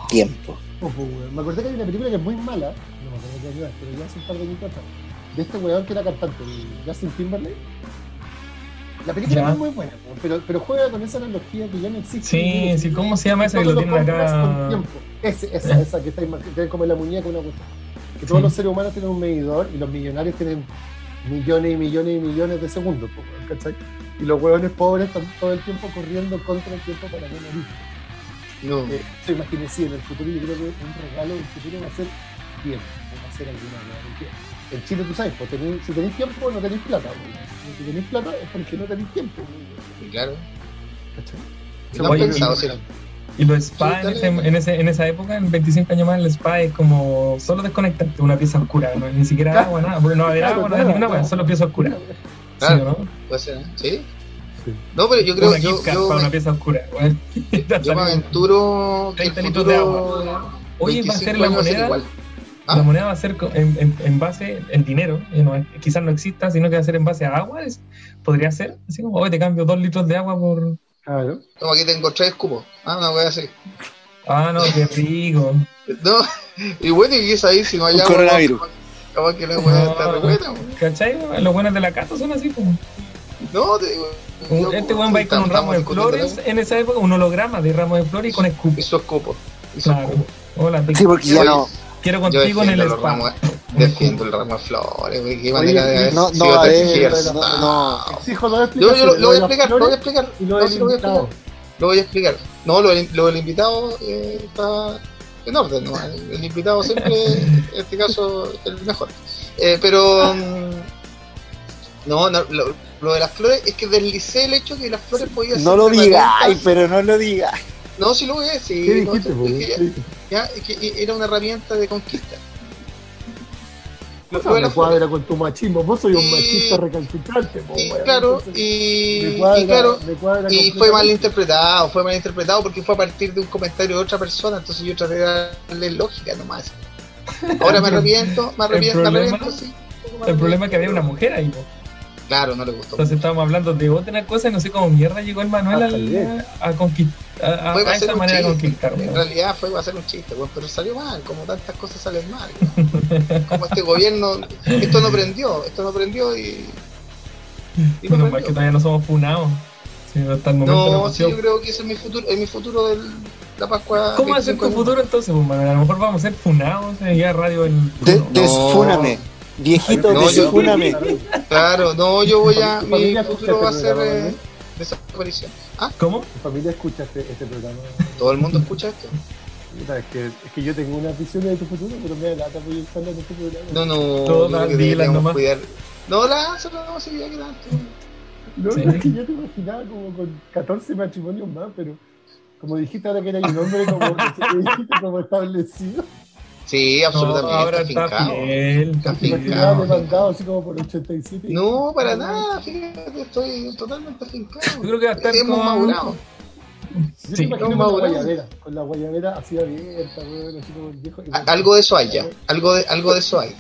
Tiempo. Ojo, weón. Me acordé que hay una película que es muy mala, no me acuerdo qué año pero ya hace un par de años atrás, de este weón que era cantante, Justin Timberlake. La película Ya. no es muy buena, pero, pero juega con esa analogía que ya no existe. Sí, sí, ¿cómo se llama esa que lo tienen acá? tiempo. Ese, esa, esa que está imaginando, que es como la muñeca una cosa. Que todos Sí. los seres humanos tienen un medidor y los millonarios tienen millones y millones y millones de segundos, ¿cachai? Y los huevones pobres están todo el tiempo corriendo contra el tiempo para no morir. No. Eh, yo imaginé sí, en el futuro yo creo que un regalo del futuro va a ser tiempo, va a ser alguna porque En Chile tú sabes, pues, tenés- si tenéis tiempo no tenéis plata, weón. Si tenéis plata es porque no tenéis tiempo, claro. ¿Cachai? Oye, pensado, y- no. Y los spa Sí, en, ese- en, ese- en esa época, en 25 años más, el spa es como solo desconectarte, una pieza oscura, ¿no? ni siquiera agua, nada, porque no va a haber Claro, agua, no va a claro, haber ninguna agua, claro. solo pieza oscura. Claro. ¿Sí, o no? Puede ser, ¿eh? ¿Sí? Sí. No, pero yo creo una yo, yo, para me- una pieza oscura. weón. yo me aventuro que el 30 litros de futuro. Oye, va a 25 ser la moneda. ¿Ah? La moneda va a ser en, en- en base, el dinero, eh, no, quizás no exista, sino que va a ser en base a agua. es- podría ser, así como, hoy te cambio dos litros de agua por. Claro. Toma, aquí tengo tres cupos. Ah, una wea así. Ah, no, qué rico. No, y bueno, y es ahí si no hay Un agua. coronavirus. Capaz que la wea está re buena. ¿Cachai? Los buenos de la casa son así, como. No, te digo. yo- Este weón va a ir con un ramo de flores en esa época, un holograma de ramo de flores y con Y escupo. sus cupos. Y sus Claro. cupos. Hola, te Sí, porque ya no. Quiero contigo en el spa. defiendo el ramo de flores, güey. Qué manera de haber No, sido no, a no, no. Exijo dos Yo, yo lo, lo voy a explicar, lo voy a explicar. Lo No, lo voy a explicar. Lo voy a explicar. No, lo, del- lo del invitado eh, está en orden. ¿no? El, el invitado siempre, en este caso, es el mejor. Eh, pero. mm, No, no lo, lo de las flores es que deslicé el hecho que las flores podían No ser lo herramientas- digáis, pero no lo digáis. No, sí lo a decir. ¿Qué no, dijiste, es que ya- ¿Qué ya, es que era una herramienta de conquista. De me cuadra con tu machismo. Vos soy un Y- machista recalcitrante, Y claro, Entonces, y, me cuadra- y claro, me cuadra y fue mal interpretado, fue mal interpretado porque fue a partir de un comentario de otra persona, entonces yo traté de darle lógica nomás. Ahora me arrepiento, me arrepiento, me arrepiento, sí. El problema es que había una mujer ahí, po. Claro, no le gustó. Entonces estábamos hablando de otra cosa y no sé cómo mierda llegó el Manuel Ah, al- a, conquistar. A, a- esa manera de conquistar, En realidad fue para hacer un chiste, weón, pero salió mal, como tantas cosas salen mal. Como este gobierno, esto no prendió, esto no prendió y. y no Menos mal prendió. que todavía no somos funados. Sí, hasta el momento No, sí, yo creo que ese es mi futuro, es mi futuro del, la Pascua. ¿Cómo va a ser 25 tu futuro entonces, pues, Manuel? A lo mejor vamos a ser funados en ya radio el. De- no. desfúname. Viejito, No, yo- desfúname. Claro, no, yo voy a. Mi futuro va a este ser eh, ¿no? desaparición. ¿Cómo? Tu familia escucha este, este programa. Todo el mundo escucha esto. Es, que, es que yo tengo una visión de tu futuro, pero me da lata proyectarla en este programa. No, no, Todas yo creo que nomás. cuidar. No, lánzalo, no, sí, ya que tanto. No, Sí. no, es que yo te imaginaba como con 14 matrimonios más, pero como dijiste ahora que era un hombre como, no como establecido, Sí, No, absolutamente. ahora está está fincado. fiel. Está Fincado. demandado así como por 87. No, para nada, fíjate, estoy totalmente fincado. Yo creo que va a estar Hemos con- madurado. Yo Sí. No, con la madurado. guayabera, con la guayabera así abierta, weón, así como el viejo. Algo de eso hay ya, algo de, algo de eso hay.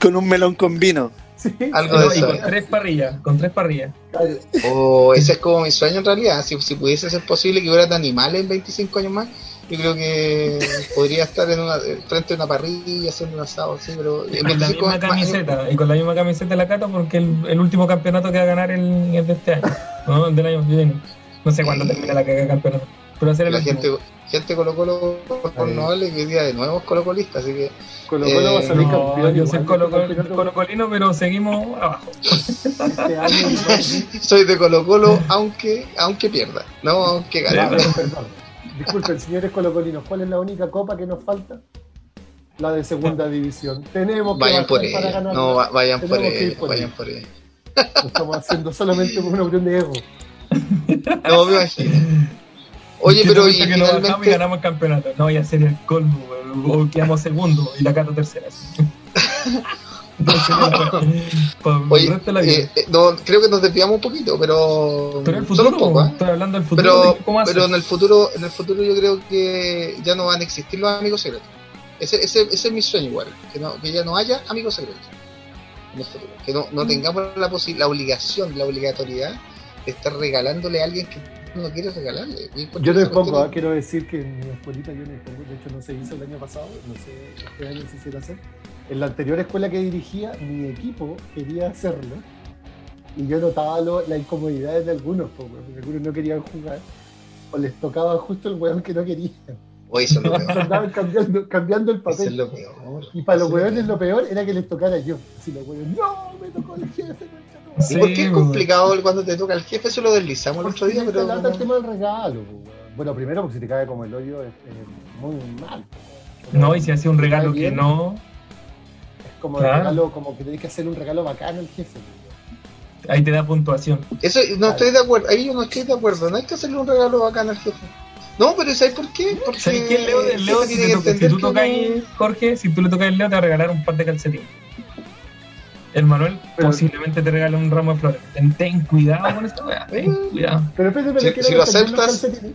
Con un melón con vino. Sí, Algo No, de y eso. con tres parrillas, con tres parrillas. claro. O ese es como mi sueño en realidad. Si, si pudiese ser posible que hubiera animales en 25 años más, yo creo que podría estar en una, frente a una parrilla haciendo un asado, sí, pero con la 25 misma más- camiseta, y con la misma camiseta de la Cata, porque el, el último campeonato que va a ganar el, es de este año, ¿no? Del año que viene. No sé cuándo termina la cagada de campeonato. Pero ser el la último. gente, gente Colo Colo no hable que hoy día de nuevo es colocolista, así que Colo Colo va a salir No, campeón. yo soy colo, este campeonato colocolino, pero seguimos abajo. este soy de Colo Colo aunque, aunque pierda, no aunque gane. Disculpen, señores colocolinos, ¿cuál es la única copa que nos falta? La de segunda división. Tenemos que Vayan por para ella, ganar. no, va- vayan por Tenemos que ir ella, por vayan ella. por ella. Lo estamos haciendo solamente por una opción de ego. No, me imagino. Oye, ¿Qué pero y que nos bajamos y finalmente, ganamos el campeonato. No, ya sería el colmo, o quedamos segundo y la Cata tercera. Oye, la vida. eh, eh, no, creo que nos desviamos un poquito, pero pero el solo futuro, un poco, ¿eh? estoy hablando del futuro. pero, de ¿Cómo hacer? pero en el futuro en el futuro yo creo que ya no van a existir los amigos secretos ese, ese, ese es mi sueño igual que, no, que ya no haya amigos secretos en el futuro que no, no tengamos la, posi- la obligación la obligatoriedad de estar regalándole a alguien que no quiere regalarle Yo cuestión ah, quiero decir que en mi escuelita yo no me pongo, de hecho no se hizo el año pasado, no sé, este año se hiciera hacer. En la anterior escuela que dirigía, mi equipo quería hacerlo y yo notaba lo- las incomodidades de algunos, porque algunos no querían jugar o les tocaba justo el weón que no quería. es- Oye, eso es lo peor Andaban cambiando, cambiando el eso es papel. lo peor Y para los Eso es lo weones lo peor era que les tocara yo. Así los weones, no, me tocó el jefe, madre". ¿Y por qué es complicado cuando te toca el jefe? Eso lo deslizamos el otro día, pero. te lata el tema del regalo. Bueno, primero porque si te cae como el hoyo es, es muy mal. No, y si hacía un regalo que no, como Claro. el regalo, como que tenés que hacer un regalo bacano al jefe. ahí te da puntuación. Eso no estoy de acuerdo, ahí yo no estoy de acuerdo, no hay que hacerle un regalo bacán al jefe. No, pero ¿sabes por qué? Porque ¿Sabes qué, Leo? el Leo, jefe si, te tú tocas ahí, Jorge, si tú le tocas el Leo, te va a regalar un par de calcetines. El Manuel Pero- posiblemente te regale un ramo de flores. Ten, ten cuidado con esta weá, ten cuidado. Pero espérate, pero Si- si lo aceptas- calcetines.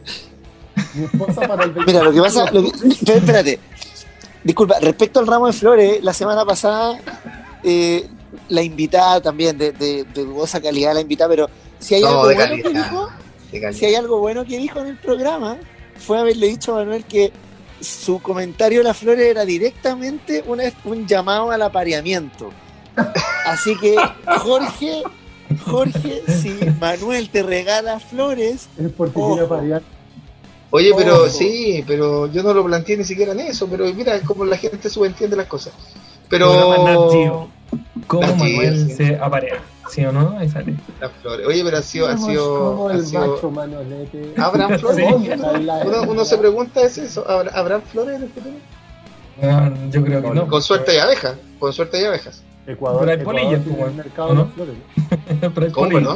Mi esposa para el Mira, lo que pasa, lo que- pero espérate, disculpa, respecto al ramo de flores, la semana pasada eh, la invitada también, de, de, de dudosa calidad la invitada, pero si hay algo de bueno que dijo, si hay algo bueno que dijo en el programa, fue haberle dicho a Manuel que su comentario de las flores era directamente una- un llamado al apareamiento. Así que, Jorge, Jorge, si Manuel te regala flores, Es porque Ojo. quiere aparear. Oye, pero Ojo. sí, pero yo no lo planteé ni siquiera en eso, pero mira cómo la gente subentiende las cosas. Pero. ¿Cómo Nat Manuel sí. se aparea? ¿Sí o no? Ahí sale. las flores. Oye, pero ha sido, ha sido, ha sido-. ¿Habrán flores? Sí. Uno, uno se pregunta es eso, ¿habrá- ¿habrán flores en el futuro? Ah, yo creo que no. Con suerte hay abejas, con suerte hay abejas. Ecuador, Pero hay Ecuador polillas, tiene el mercado ¿o de no? las flores.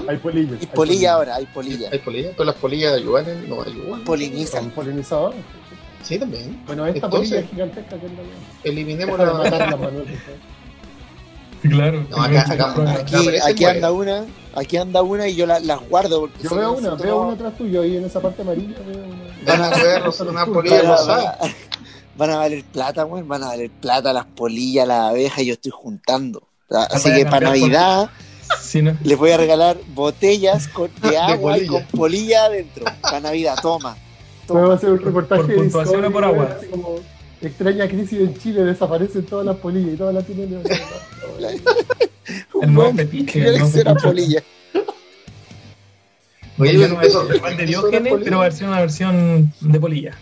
Hay polillas. y hay polilla ahora, hay polilla. Hay polillas, pero las polillas ayudan en, no ayudan. Polinizan. Polinizadores. Sí, también. Bueno, esta Entonces- polilla es gigantesca que es la Eliminemos de la... matarla, Manuel. Claro. No, acá- acá- Aquí, anda una, aquí anda una y yo la- las guardo. porque Yo veo una, veo una atrás tuyo ahí en esa parte amarilla. Veo una. Van a ver una polilla rosada. Van a- a valer plata, weón, van a valer plata las polillas, las abejas, yo estoy juntando. Así Vaya a que para por- Navidad Sí, ¿no? les voy a regalar botellas con, de agua y polilla. con polilla adentro. Para Navidad, toma. Toma. hacer un reportaje por de puntuación Discovery, o por agua. así como extraña crisis en Chile, desaparecen todas las polillas y todas las tienen. El nuevo fetiche. ¿qué el nuevo polilla? Oye, Yo pero no voy a de eso era Diógenes, pero va a ser una versión de polilla.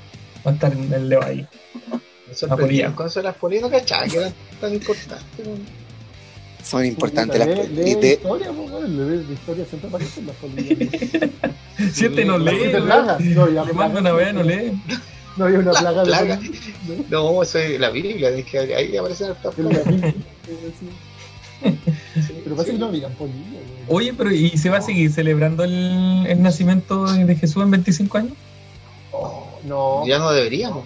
Va a estar en el Leo ahí. Me sorprendía polilla. con eso de las polillas, no cachaba que eran tan importantes. ¿no? Son importantes las lee Y de- historia, pues, lee de historia siempre aparecen las polillas. Si este no Las lee, de no, ya le manda una vez, no lee. No había una plaga de Plaga. polillas, No, eso es la Biblia, es que ahí aparecen estas ¿no? La plagas. Sí. Pero pasa sí. que no habían polillas. weón. Oye, pero ¿y se va a seguir celebrando el, el nacimiento de Jesús en 25 años? Oh, no, Ya no deberíamos.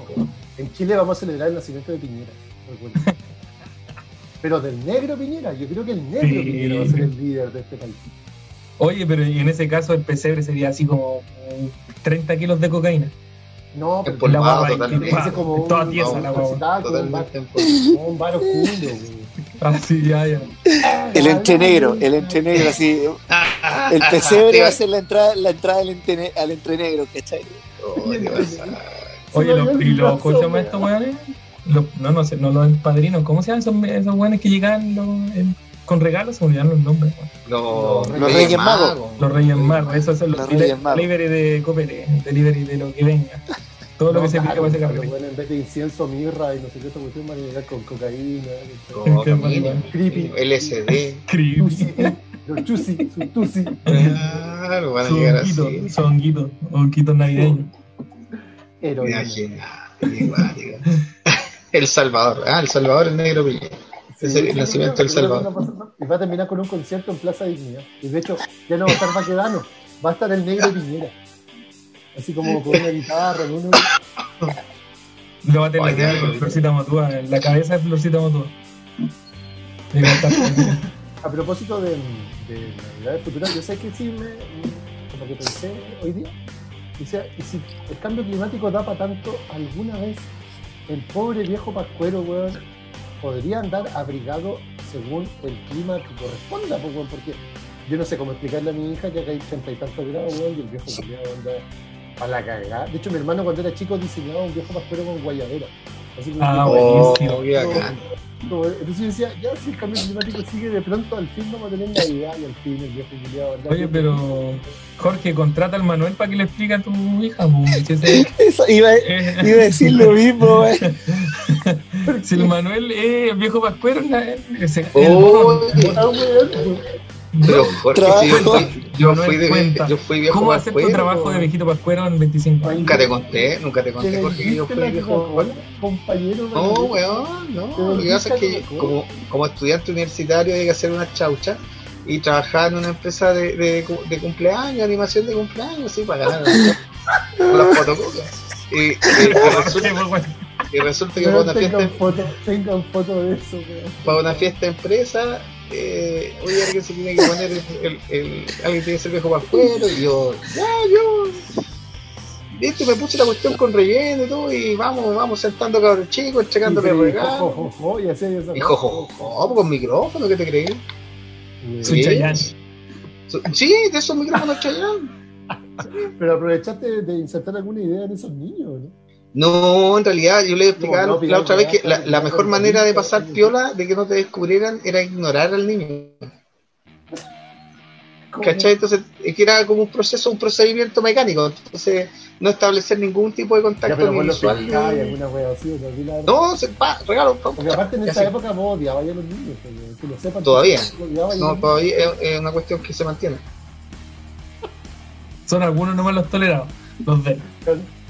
en Chile vamos a celebrar el nacimiento de Piñera. Pero del negro Piñera, yo creo que el negro Sí. Piñera va a ser el líder de este país. Oye, pero en ese caso el pesebre sería así como eh, 30 kilos de cocaína. No, pero Empolvado guagua, totalmente. Parece como un- toda tiesa no, la guagua. Un bar, Totalmente. en polvo. como un bar oscuro, güey. Ah, sí, ya, ya. El entrenegro, el entrenegro, así. El pesebre va a ser la entrada, la entrada al entrenegro, ¿cachai? Oh. Oye, los, y los ¿cómo se llama weón. estos weones? No, no sé, no los padrinos. ¿Cómo se llaman esos, esos weones que llegan los- en- con regalos? Se me olvidaron los nombres. Los, Los Reyes Magos. Los Reyes Magos, esos son los, Los delivery de Coopere, delivery de lo que venga. Todo lo que se pide para ese Pero carrete. bueno, en vez de incienso, mirra y no sé qué otra cuestión, van a llegar con cocaína. Con Creepy. LSD. Tusi, los chusi, su tusi. Claro, van a Su llegar honguito, así. Imagina, igual, igual. El Salvador. Ah, el Salvador, el negro Piñera. Es el nacimiento del Salvador. Y va a terminar con un concierto en Plaza Dignidad. Y de hecho, ya no va a estar Baquedano, va a estar el negro Piñera. Así como con una guitarra, con uno. Lo va a tener con Florcita Motúa, en la cabeza de Florcita Motúa. Y va a estar con- A propósito de, de Navidades Futuras, yo sé que sí me. Como que pensé hoy día. Dice, y si el cambio climático da para tanto, alguna vez el pobre viejo pascuero, weón, podría andar abrigado según el clima que corresponda, pues, porque yo no sé cómo explicarle a mi hija que acá hay treinta y tantos grados, weón, y el viejo culiado anda a la cagada. De hecho, mi hermano cuando era chico diseñaba un viejo pascuero con guayabera. Así que Ah, Oh, buenísimo. qué bacán. como- Entonces yo decía, ya si el cambio climático sigue de pronto, al fin vamos a tener Navidad y al fin el viejo culiado. anda- Oye, pero Jorge, contrata al Manuel para que le explique a tu hija. Eso, iba, eh, iba a decir lo mismo, güey. si el Manuel es viejo pascuero, la- ese- el Oh, mono. Pero Jorge, si yo Trabajo. fui, yo Manuel, fui de, cuenta. yo fui viejo ¿Cómo hacer tu pascuero, trabajo de viejito pascuero en 25 años? Nunca te conté, nunca te ¿Te conté, Jorge, que yo fui viejo Coca-Cola, compañero? No, weón, no. Lo que pasa es que como, como estudiante universitario hay que hacer una chaucha y trabajar en una empresa de, de, de cumpleaños, animación de cumpleaños, sí, para ganar las fotocopias. Y, y- y resulta, y resulta que para una, fiesta, tengan fotos tengan foto de eso, weón. para una fiesta empresa, eh, oye, alguien se tiene que poner el, el, el- alguien tiene que ser viejo pascuero y yo, ya, yo. Viste, me puse la cuestión con relleno y todo, y vamos, vamos sentando cabros chicos, entregándole regalos. jo, jo, jo, y así, esa- Y jojojo, con micrófono, ¿qué te crees? Su- Sí, de esos micrófonos Chayanne. Pero aprovechaste de insertar alguna idea en esos niños, ¿no? No, en realidad yo le he explicado No, no, la otra vez que la, mejor manera de pasar piola, de que no te descubrieran, era ignorar al niño. ¿Cachai? Entonces, es que era como un proceso, un procedimiento mecánico. Entonces, no establecer ningún tipo de contacto así, ¿no? Se, pa, regalo. pa, Porque aparte en esa época vos odiabas a los niños, que lo sepan. Todavía. No, todavía es, es una cuestión que se mantiene. Son algunos nomás los tolerados, los de.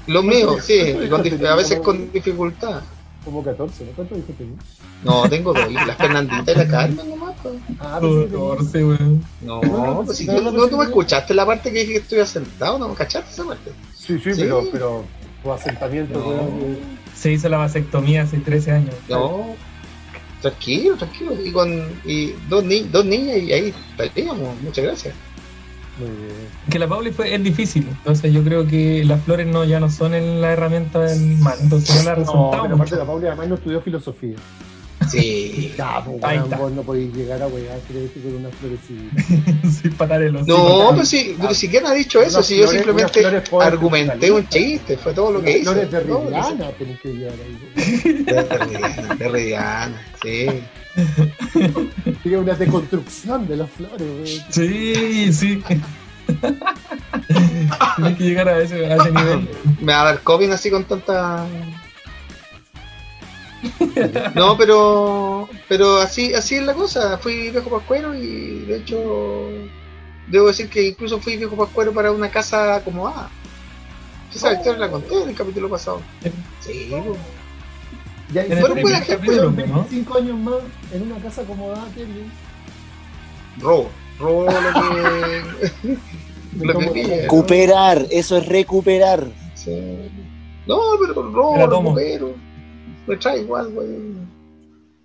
Los míos, sí, con a veces con dificultad. Como 14, ¿no? ¿Cuántos hijos tenías? No, tengo dos, las Fernanditas y la Carmen nomás. pues. Ah, pensé que tenías- 14, weón. No, No, pues si no, tú- no, no, tú me escuchaste la parte que dije que estuve sentado, no me cachaste esa parte. Sí, sí, Sí. pero, pero tu asentamiento, No. weón, Se hizo la vasectomía hace 13 años. No, tranquilo, tranquilo. Y con y dos, ni dos niñas y ahí estaríamos. Muchas gracias. Muy bien. Que la Pauli fue, es difícil, entonces yo creo que las flores no ya no son en la herramienta del mal, entonces no la No, resultado pero aparte la Pauli además no estudió filosofía. Sí. Ya, pues, Ahí está. vos no podéis llegar a que con una florecita. Sin patar el hocico. No, pero sí, pero si quién ha dicho eso, si yo simplemente argumenté un chiste, fue todo lo que hice. flores de No, Riviana tenés que llevar ahí. De Riviana, sí. Tiene una deconstrucción de las flores. Sí, sí. Tienes que llegar a ese, a ese nivel. Me va a dar COVID así con tanta. No, pero pero así así es la cosa. Fui viejo pascuero y de hecho debo decir que incluso fui viejo pascuero para una casa acomodada. Esa historia la conté en el capítulo pasado. Sí, pues. Ya, y En el fueron primer buenas capítulo, fueron ¿no? 25 años más en una casa acomodada, que bien. robo. Robo lo que. lo que. Recuperar, eso es recuperar. Sí. No, pero robo, tomo. recupero. Me trae igual, güey.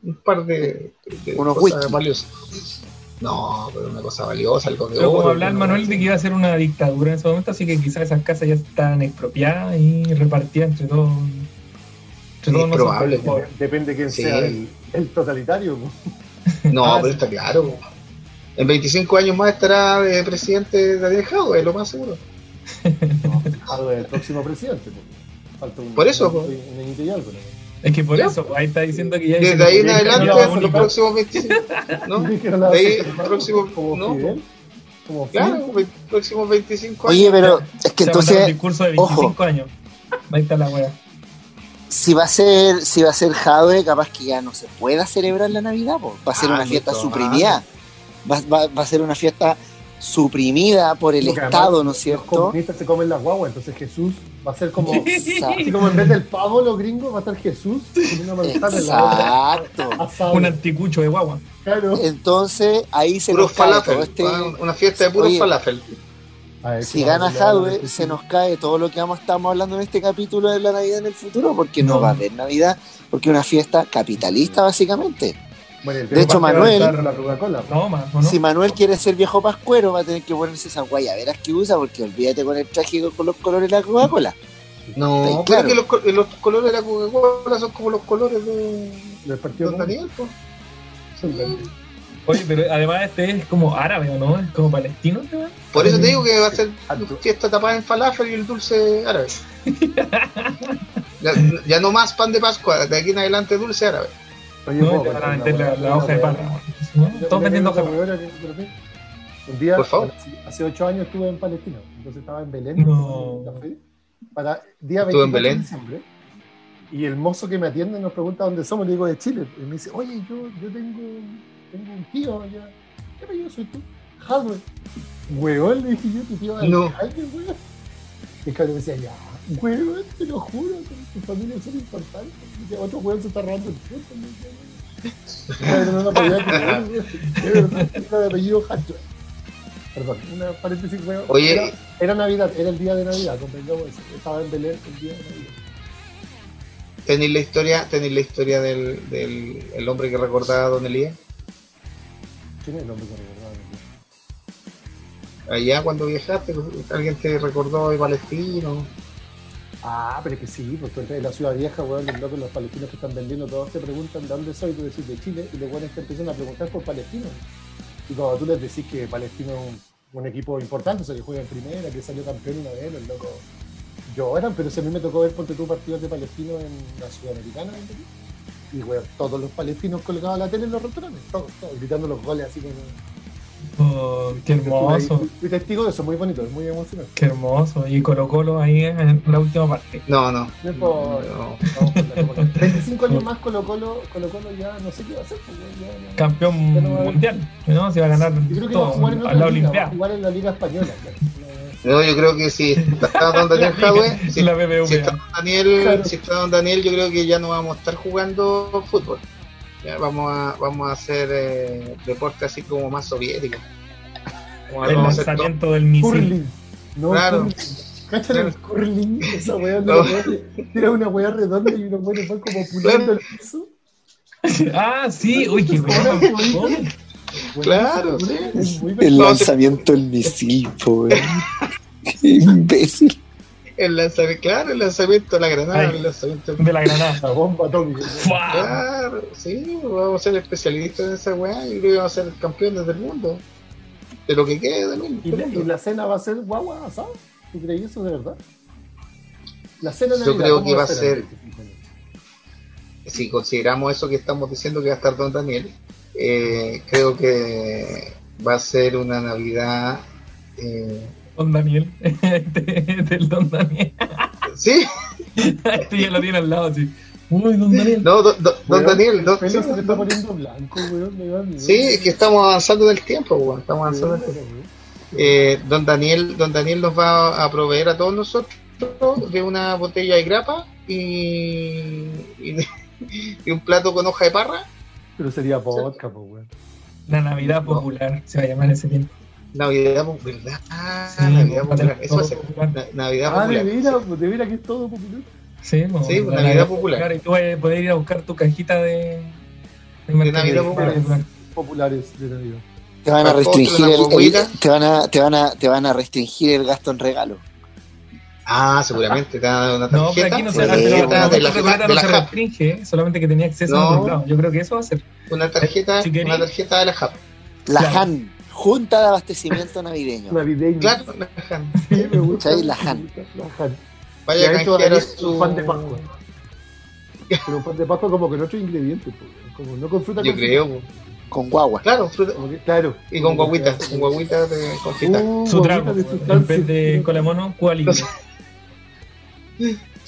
Un par de, de Unos cosas whisky. valiosas. No, pero una cosa valiosa, algo de Pero como ¿no? Manuel de que iba a ser una dictadura en ese momento, así que quizás esas casas ya están expropiadas y repartidas entre todos. Entre Es nosotros. probable. Depende de quién Sí. sea el, el totalitario. No, Ah, pero sí. está claro. En 25 años más estará de presidente Daniel Jadwe, es lo más seguro. No, el próximo presidente. Falta un, Por eso, un, un algo. ¿no? Es que por Ya. eso, ahí está diciendo que ya Desde ahí en adelante, los única. próximos 25. ¿no? Y dijeron la De ahí, hace como- próximo- como no, Fidel, como Fidel. Claro, ve- próximos 25 años. Oye, pero es que mandar un entonces, discurso de 25 ojo. años. Ahí está la wea. Si va a ser, si va a ser Jadwe, capaz que ya no se pueda celebrar la Navidad, po. va a ser Ah, una fiesta suprimida. Va, va- va a ser una fiesta suprimida por el Porque además Estado, ¿no es Los cierto? comunistas se comen las guaguas, entonces Jesús va a ser como. Así como en vez del pavo, los gringos, va a estar Jesús con una manzana en la boca. Exacto. Asado. Un anticucho de guagua. Claro. Entonces, ahí se Puro nos cae falafel. todo este... ah, Una fiesta de puro Oye, falafel. Ver, Si gana de Jadwe, se nos cae todo lo que vamos, estamos hablando en este capítulo de la Navidad en el futuro, porque no, No. va a haber Navidad, porque es una fiesta capitalista, básicamente. Bueno, de hecho, Manuel- la Coca-Cola. No, más, ¿o ¿no? Si Manuel quiere ser viejo pascuero, va a tener que ponerse esas guayaberas que usa, porque olvídate con el traje con los colores de la Coca-Cola. No, claro. que los, co- los colores de la Coca-Cola son como los colores de Del partido Don Daniel. po. Son verdes. Oye, pero además este es como árabe, ¿o no? Es como palestino, ¿no? Por eso te digo que va a ser fiesta tapada en falafel y el dulce árabe. ya, ya no más pan de Pascua, de aquí en adelante dulce árabe. Oye, No, ¿puedo te van a una la, la hoja de pan. ¿no? Todos vendiendo hoja de pan. Un día, Por favor. hace ocho años estuve en Palestina, entonces estaba en Belén, No. café, para día Estuve en 24 de Belén. diciembre, y el mozo que me atiende nos pregunta dónde somos, le digo de Chile, y me dice, oye, yo, yo tengo, tengo un tío allá, ¿qué apellido soy tú? Hardware. Weón, le dije yo, tu tío es No. alcalde, weón. Y el cabrón me decía, ya, weón, te lo juro, tu familia es importante. Y decía, otro weón se está robando el weón. No, no, apellido Hardware. Perdón, una paréntesis, weón. Oye. Era, era Navidad, era el día de Navidad, convengamos eso. Estaba en Belén el día de Navidad. ¿Tenéis la historia, tenéis la historia del, del el hombre que recordaba a Don Elías? ¿Quién es el hombre que recordaba? Allá cuando viajaste, alguien te recordó de Palestino. Ah, pero es que sí, porque en la ciudad vieja, weón, los locos, los palestinos que están vendiendo, todos te preguntan de dónde soy, tú decís de Chile, y los buenos te empiezan a preguntar por palestinos. Y cuando tú les decís que Palestino es un, un equipo importante, o sea, que juega en primera, que salió campeón una vez, los locos lloran, pero si a mí me tocó ver, ponte tú, partidos de palestinos en la Sudamericana, ¿entendés? Y weón, todos los palestinos colgados a la tele en los restaurantes, todos, todos, gritando los goles así como... Oh, qué hermoso, Fui, testigo de eso, muy bonito, es muy emocionante. qué hermoso. Y Colo Colo ahí en la última parte. No, no. No importa. no. Vamos con la Copa. 25 años más Colo Colo, Colo Colo ya no sé qué va a hacer. pues, ya- ya- ya. Campeón Ya no va a- mundial, ¿no? Se va a ganar Yo creo que va a jugar en a la liga, va a jugar en la Liga Española. claro. No, yo creo que si está Don Daniel Jadwe, si, está. Don Daniel, Claro. si está Don Daniel, yo creo que ya no vamos a estar jugando fútbol. Ya vamos a, vamos a hacer eh, deporte así como más soviético. Como El lanzamiento del misil. Curling. No, Claro. curling. ¿Cachan el curling? Esa weá No. Era una weá redonda y unos buenos fue como pulando el piso. Ah, sí, uy, qué bueno. Claro, Buenísimo, sí. es muy El lanzamiento del misil, po, weón. Qué imbécil. El lanzamiento, claro, el lanzamiento de la granada, Ay. el lanzamiento De la granada. La bomba atómica. Claro, sí, vamos a ser especialistas en esa weá y creo que vamos a ser campeones del mundo. De lo que quede del mundo. ¿Y la, y la cena va a ser guagua asado? ¿Tú crees eso de verdad? La cena de Yo Navidad, creo ¿cómo que va a ser- en 25 años? Si consideramos eso que estamos diciendo que va a estar Don Daniel, eh, creo que va a ser una Navidad. eh, Don Daniel. Este del Don Daniel. sí, Este ya lo tiene al lado, así. Uy, Don Daniel. no, Don, Don- Don Weón, Daniel, Don- sí, se está poniendo blanco, weón. sí, es que estamos avanzando del tiempo, weón, estamos avanzando del tiempo. Weón. Eh, don Daniel, Don Daniel nos va a proveer a todos nosotros de una botella de grapa y, y, y un plato con hoja de parra. Pero sería vodka, pues, weón. La Navidad popular se va a llamar ese tiempo. Navidad, po- ¿verdad? Ah, Sí, Navidad popular. Eso va a todo ser. popular. Na- Navidad Ah, de popular. veras, pues, de veras que es todo popular. Sí, pues, Sí, pues, Navidad popular. Y tú vas a poder ir a buscar tu cajita de, de mercadería Navidad popular. Populares de Navidad. Te van a restringir el, te van a, te van a, te van a restringir el gasto en regalo. Ah, seguramente te da una No, pero tarjeta. aquí no se pero de la, de no se restringe, solamente que tenía acceso No. a lados. Yo creo que eso va a ser. Una tarjeta, Si una tarjeta de la JAP. La Claro. JAN, Junta de Abastecimiento Navideño. Navideño. Claro, la JAP. Sí, me gusta. La Han. La Han. Vaya esto canjear su... un pan de Pascua. Pero un pan de Pascua como con otro ingrediente, pues, como no con fruta Yo creo. confitada. Con guagua. Claro, fruta- que- claro. y con guaguita, con guaguita de confita. Uh, Su trago. de En vez de cola mono, Cuba libre.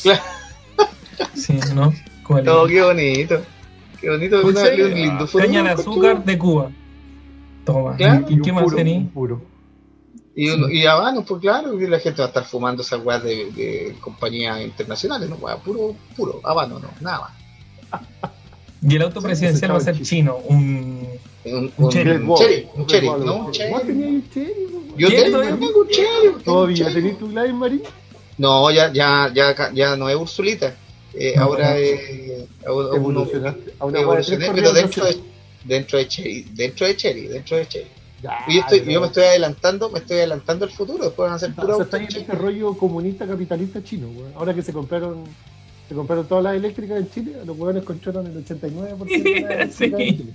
Claro. Sí, ¿no? Libre. No, qué bonito. Qué bonito, Dulce, una, un lindo futuro, Caña de azúcar de Cuba. Toma. Claro. ¿Y qué más un puro. Y, uno- y habanos, pues claro, y la gente va a estar fumando esas weas de, de compañías internacionales, no wea, puro, puro, habano, no, nada más. Y el auto Sí, presidencial va a ser sí. chino. Un. Un, Un cherry. Un cherry. ¿no? Un Vos cherry. tenías un cherry, po, Yo ¿Quién tengo, un cherry. Todavía tenés tu Live Marín. No, ya, ya, ya, ya no es Ursulita. Eh, No, ahora no. es. uno- Evolucionaste evolucioné, pero dentro de, dentro de Cherry, dentro de Cherry, dentro de Cherry. Ya, Y yo, estoy, yo me estoy adelantando, me estoy adelantando al futuro, después van a ser O pura sea, está ahí en este rollo comunista capitalista chino, weón. Ahora que se compraron, se compraron todas las eléctricas en Chile, los hueones controlan el 89% de las en Sí. Chile.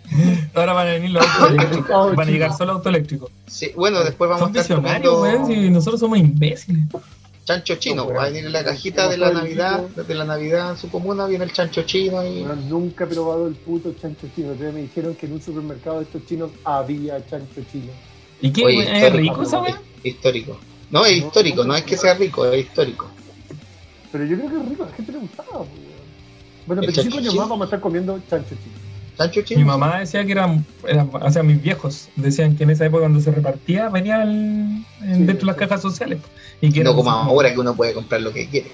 Ahora van a venir los autos eléctricos. Van a llegar solo autos eléctricos. Sí, bueno, después vamos Son a estar tomando. Si nosotros somos imbéciles. Chancho chino. No, va a venir en la cajita de la Navidad, de la Navidad en su comuna, viene el chancho chino y nunca he probado el puto chancho chino. Ustedes me dijeron que en un supermercado de estos chinos había chancho chino. ¿Y qué? Oye? ¿Es histórico, rico weón? histórico. No, es No, histórico, no, es que sea rico, es histórico. Pero yo creo que es rico, a la gente le gustaba. Bueno, ¿El 25 chancho años chino? más vamos a estar comiendo chancho chino. Mi mamá decía que eran, eran- o sea, mis viejos decían que en esa época cuando se repartía venía Sí, dentro de las cajas sociales. Y que no como ahora que uno puede comprar lo que quiere.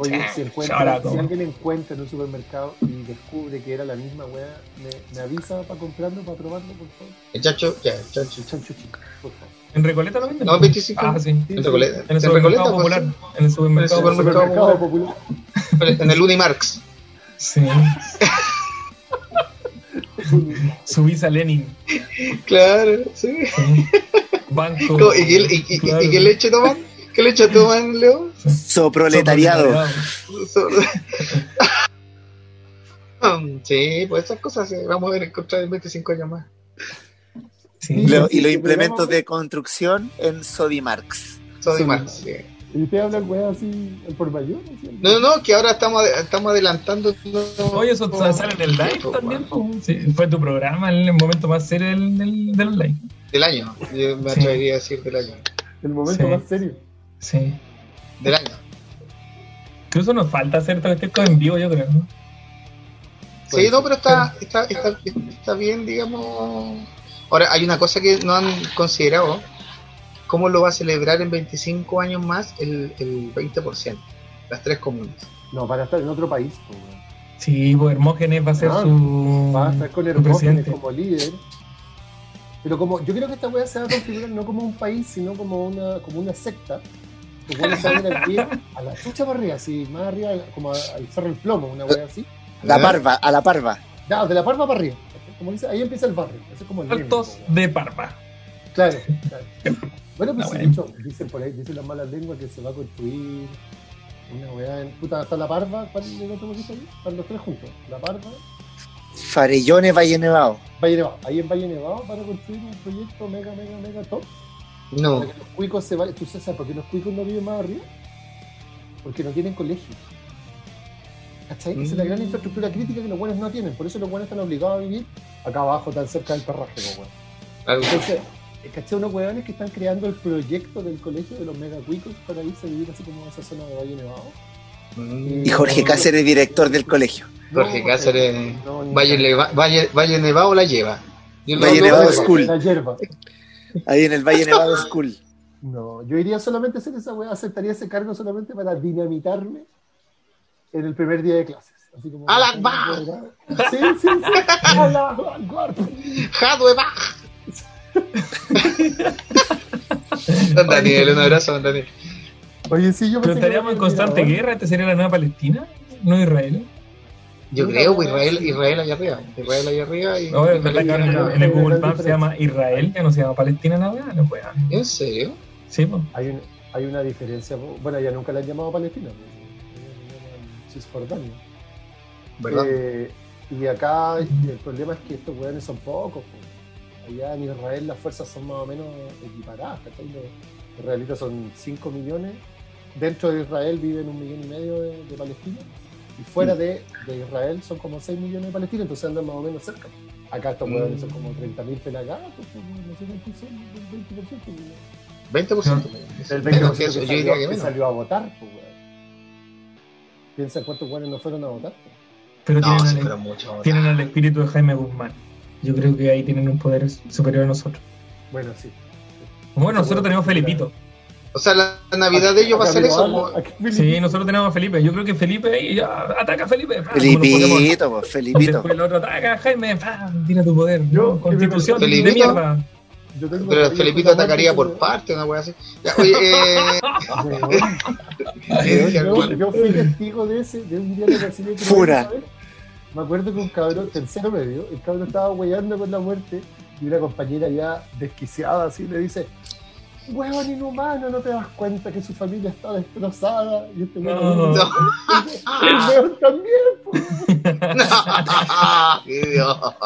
Oye, si, encuentra, si alguien encuentra en un supermercado y descubre que era la misma weá, me, me avisa para comprarlo, para probarlo, por favor. El chancho, ya, el chancho. El chancho chino, por favor. ¿En Recoleta lo venden? No, 25. Ah, sí. En Recoleta. En el supermercado Recoleta, popular. En el supermercado En el popular. supermercado popular. en el Unimarx. Sí. Su visa Lenin. Claro, sí. Banco. ¿Y qué, y- Claro. y qué leche toman? ¿Qué leche toman, Leo? Soproletariado. So- Sí, pues esas cosas se vamos a ver encontrar en 25 años más. Sí. Lo- Sí, y los sí, implementos de construcción en Sodimarx. Sodimax, sí. ¿Y usted habla weá así, por mayor? así? No, no, que ahora estamos, estamos adelantando. Oye, eso sale en el live también. Sí, fue tu programa en el momento más serio del, del, del live. Del año, yo me Sí. atrevería a decir del año. El momento Sí. más serio. Sí. Del año. Incluso nos falta hacer todo esto en vivo, yo creo. ¿no? Sí, no, pero está, está, está, está bien, digamos. Ahora, hay una cosa que no han considerado. ¿Cómo lo va a celebrar en 25 años más el, el 20%? Las tres comunas. No, para estar en otro país. weón. Sí, pues Hermógenes va a ser Ah, su, Va a estar con Hermógenes presidente. como líder. Pero como yo creo que esta weá se va a configurar no como un país, sino como una, como una secta. Los weones se van a ir al día a la chucha para arriba, así, más arriba, como al cerro el plomo, una weá así. La parva, a la parva. Ya, de la parva para arriba. Como dice, ahí empieza el barrio. Ese es como el Altos de Parma. Claro, claro. Bueno, pues Ah, sí, de bueno. hecho, dicen por ahí, dicen las malas lenguas que se va a construir una weá en. Puta, hasta la parva, ¿cuál es el otro que dice ahí? Están los tres juntos. La parva, Farellones Valle Nevado. Valle Nevado. Ahí en Valle Nevado para construir un proyecto mega, mega, mega top. No, Para que los cuicos se vayan. ¿Tú sabes por qué los cuicos no viven más arriba? Porque no tienen colegios. ¿Cachai? Esa es la gran Mm. infraestructura crítica que los buenos no tienen. Por eso los buenos están obligados a vivir acá abajo, tan cerca del weón. algo- Entonces, ¿cachai? Unos hueones que están creando el proyecto del colegio de los megacuicos para irse a vivir así como en esa zona de Valle Nevado. Mm. Y Jorge Cáceres, director del colegio. Jorge Cáceres, no, Valle, Leva- Valle, Valle Nevado la lleva. Y el Valle Nevado la School. La hierba. Ahí en el Valle Nevado School. No, yo iría solamente a hacer esa weá, aceptaría ese cargo solamente para dinamitarme en el primer día de clases. Así como. ¡Al Akbar! Sí, sí, sí. ¡Al Akbar! Jadwe Baj. Don Daniel, un abrazo, don Daniel. Oye, sí, yo Pero que estaríamos en constante ahora. guerra. ¿Esta sería la nueva Palestina? ¿No Israel? Yo creo, pues, Israel, Israel allá arriba. Israel allá arriba y. No, es verdad que ahora en el- en el Hay Google Maps se llama Israel, ya no se llama Palestina la weá. No weá. ¿En serio? Sí, pues. Hay un, hay una diferencia. Bueno, ya nunca le han llamado Palestina, pues, Cisjordania. ¿Verdad? Eh, y acá el problema es que estos weones son pocos. pues. Allá en Israel las fuerzas son más o menos equiparadas. ¿cachai? Los israelitas son 5 millones. Dentro de Israel viven un millón y medio de, de palestinos. Y fuera de, de Israel son como 6 millones de palestinos, entonces andan más o menos cerca. Acá estos weones son como 30.000 pelagatos, pues, no sé cuántos son, el 20%. pues. 20%. El Menos 20% que que, eso, yo salió, diría que que menos. salió a votar, pues, weón. Piensa cuántos weones no fueron a votar. pues. Pero No, tienen, sí, el, pero mucho. tienen el espíritu de Jaime Guzmán. Yo creo que ahí tienen un poder superior a nosotros. Bueno, sí. Bueno, nosotros tenemos Felipito. O sea, la Navidad de ellos va a ser eso. Sí, nosotros tenemos a Felipe. Yo creo que Felipe ahí ya ataca a Felipe. Felipito, pues, Felipito. Después el otro ataca a Jaime. Tira tu poder. Yo. Constitución de Felipito. mierda. Yo tengo Pero Felipito atacaría por parte, una wea así. Ya, oye, eh, Yo, yo fui testigo de ese, de un día de Fura. Me acuerdo que un cabrón, tercero medio, el cabrón estaba weyando con la muerte y una compañera ya desquiciada así le dice, huevón inhumano, no te das cuenta que su familia está destrozada y este huevón No. el weón también, po". qué idiota.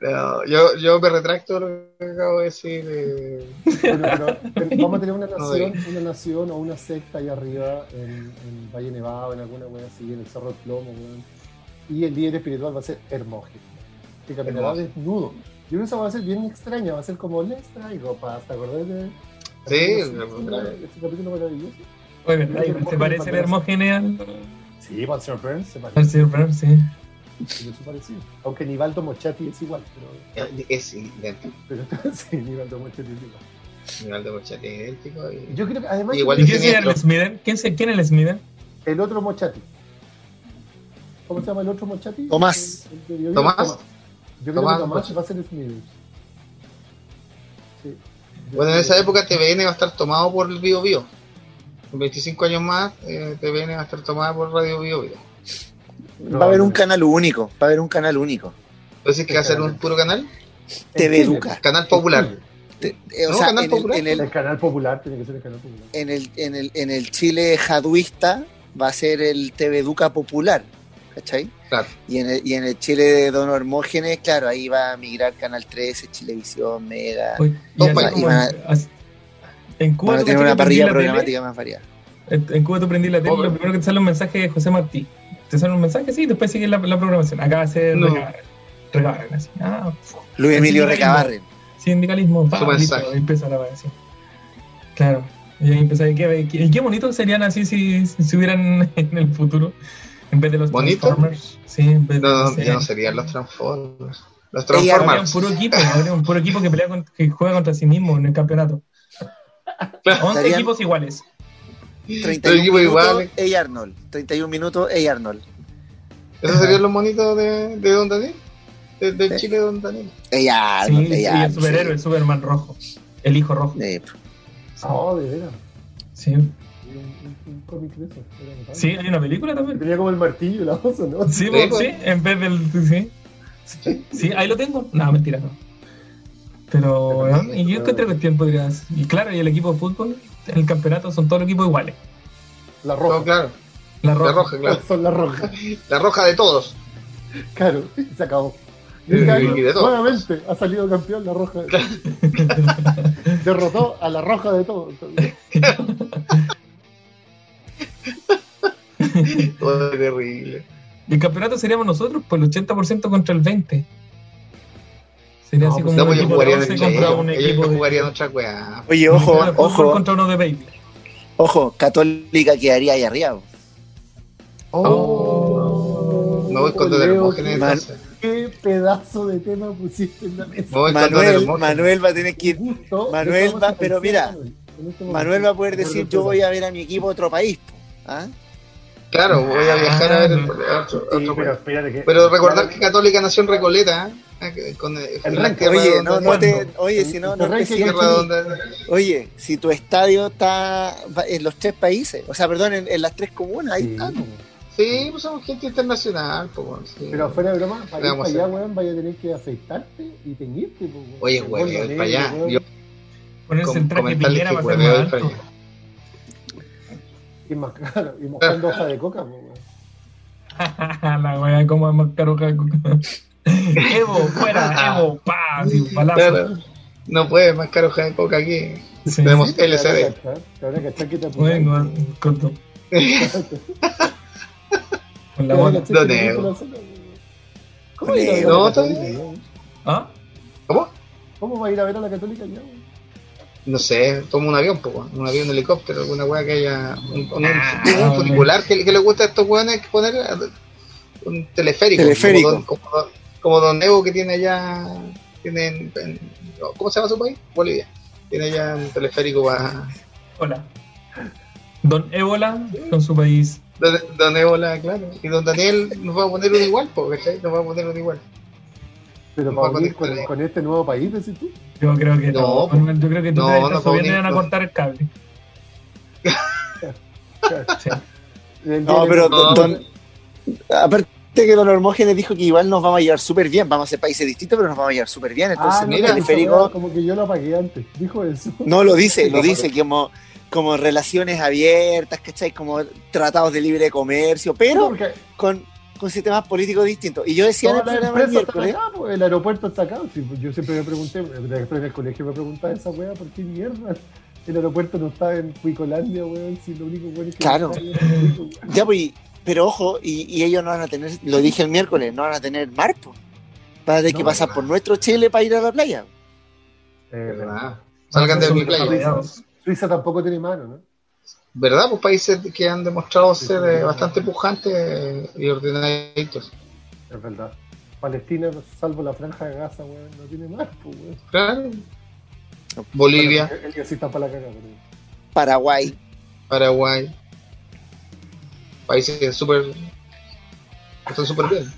No, yo, yo me retracto lo que acabo de decir. eh. Pero, pero, pero vamos a tener una No, nación, una nación o una secta ahí arriba en, en Valle Nevado, en alguna wea así, en el Cerro del Plomo, weón. Y el líder espiritual va a ser Hermógenes, que caminará desnudo. Yo creo que esa va a ser bien extraña, va a ser como les traigo pasta, ¿te acordás de Sí, ese capítulo maravilloso? Oye, ¿verdad? ¿Se parece el Hermógenes al, Sí, el señor Burns se al parece, señor Brown? Sí. sí, es parecido. Aunque Nivaldo Mochati es igual, pero, Es idéntico. pero sí, Nivaldo Mochati es igual. Nivel de Mochati es idéntico. y- Yo creo que además Igual ¿Y de quién siniestro. el Smither? ¿Quién, se- ¿Quién es el Smither? el otro Mochati. ¿Cómo se llama el otro Mochati? Tomás. El- el ¿Tomás? Yo creo Tomás que Tomás Mochati. va a ser Smithers. Sí. Bueno, en esa época TVN va a estar tomado por el Bio Bio. En 25 años más, eh, TVN va a estar tomada por Radio Bio Bio. Va a haber un canal único, va a haber un canal único. Entonces, ¿qué va a ser un puro canal? TV. Educa. Canal popular. Te- eh, o No, sea, canal en el, popular. en, El el, canal popular tiene que ser el canal popular. en, el, en, el, en el Chile jaduista va a ser el TV Educa popular, ¿cachai? Claro. Y en el, y en el Chile de Don Hermógenes, claro, ahí va a migrar Canal 13, Chilevisión, Mega. Oye, y como Van a- en- Cuba Van a tener una parrilla la tele, programática más variada. En en Cuba tú prendí la tele, Oh, lo primero que te sale un mensaje de José Martí. Te sale un mensaje, sí, y después sigue la, la programación. Acá va a ser No. Recabarren. Recabarren, así. Ah, Luis Emilio. Recabarren. sindicalismo, empieza la así. Claro. Y ahí empieza, ¿qué, qué, qué bonito serían así si, si, si hubieran en el futuro, en vez de los ¿Bonito? Transformers. Sí, en vez de, No, no no, sé, ya no serían los Transformers. Los habría un Transformers. puro equipo, un puro equipo que pelea con- que juega contra sí mismo en el campeonato. 11 Estarían- equipos iguales. 31 equipos minutos, iguales. Ey Arnold. 31 minutos, Ey Arnold. ¿Esos serían los monitos de, de Don Daniel? De, del Sí. Chile de Don Daniel. Ey Sí, Arnold, y Ey el Arnold. superhéroe, el Superman rojo. El hijo rojo. sí. Oh, de veras. Sí. De eso. Sí, hay una película también. Tenía como el martillo y la osa, ¿no? Sí, Sí, pues, pues. sí, en vez del. Sí. Sí, ahí lo tengo. No, mentira, no. Pero, ¿no? y yo qué otra cuestión podrías. Y claro, y el equipo de fútbol, en el campeonato son todos los equipos iguales. La No, roja. claro. La roja. La roja, claro. Son la roja. La roja de todos. Claro, se acabó. Y de nuevamente ha salido campeón la roja. Derrotó a la roja de todo. Todo es terrible. Y el campeonato seríamos nosotros, pues el 80% contra el 20%. Sería No, así pues como No, un pues equipo de jugarían 11 en contra ellos, un equipo de. otra weá. Oye, ojo, Claro, fútbol ojo, contra uno de Beyblade. ojo. Católica quedaría ahí arriba. Oh. Me voy contra Hermógenes. Man-. ¿Qué pedazo de tema pusiste en la mesa? El Manuel. Manuel va a tener que ir. Justo, Manuel va- pero mira, este momento. Manuel va a poder decir, yo voy a ver a mi equipo a otro país. po. ¿Ah? Claro, voy a viajar a ver el, Ah, a otro- a Sí, otro pero que. Recordar que Católica nació en Recoleta, ¿eh? Con El ranking. tierra Oye, no, no oye, si no, no El te Oye, si tu estadio está en los tres países, o sea, perdón, en, en las tres comunas, ahí Sí, está. po. Sí, pues somos gente internacional, bueno, sí. Pero fuera de broma, para ir para allá, weón, vaya a tener que afeitarte y teñirte. po, weón. Oye, gordo para allá. weón. Yo, Ponerse el traje comentarles Piñera que Y más claro, y mojando hoja de coca, pues, la wea, como es más caro que Evo, fuera, Evo, pa, balazo. Claro, no puede más caro de coca aquí. Sí. Tenemos a LCD. cachar, te van a cachar que. Bueno, con, con la. ¿Cómo ir a ver a No, la católica? ¿Ah? ¿Cómo? ¿Cómo va a ir a ver a la católica ya, weón? No sé, toma un avión, po, un avión, un helicóptero, alguna weá que haya. Un, un, Ah, funicular que, que le gusta a estos weones que poner un teleférico. Teleférico. Como don, como, don- como don Evo que tiene allá. Tiene en- en- ¿Cómo se llama su país? Bolivia. Tiene allá un teleférico para. Hola. Don Ébola con su país. Don, don Evo, la- claro. Y don Daniel nos va a poner un igual, po, ¿cachai? Nos va a poner un igual. Pero No unir con, con este nuevo país, decís tú. Yo creo que No, no. Yo creo que tú no, te no estás subiendo y van a no. cortar el cable. Sí. No, pero No. don, aparte que Don Hermógenes dijo que igual nos vamos a llevar súper bien, vamos a ser países distintos, pero nos vamos a llevar súper bien. Entonces, Ah, no, mira, teleférico como que yo lo apagué antes. Dijo eso. no lo dice, lo No, dice como, como relaciones abiertas, ¿cachai? Como tratados de libre comercio, pero Porque con, con sistemas políticos distintos. Y yo decía en el programa el miércoles, acá, pues, el aeropuerto está acá. Sí, pues, yo siempre me pregunté, después en el colegio me preguntaba esa weá, ¿por qué mierda? El aeropuerto no está en Cuicolandia, weón, si lo único bueno es que Claro. no está en ya pues, pero ojo, y, y ellos no van a tener, lo dije el miércoles, no van a tener mar, pues. Van a tener que No, pasar no. por nuestro Chile para ir a la playa. Eh, ¿Verdad? Salgan de mi playa. Suiza tampoco tiene mano, ¿no? ¿Verdad? Pues países que han demostrado ser eh, bastante pujantes y ordenaditos. Es verdad. Palestina, salvo la franja de Gaza, weón, no tiene más, pues, weón. Claro. Bolivia, Bueno, el que sí está para la cagada, pero... Paraguay. Paraguay. Países que súper. que están súper bien.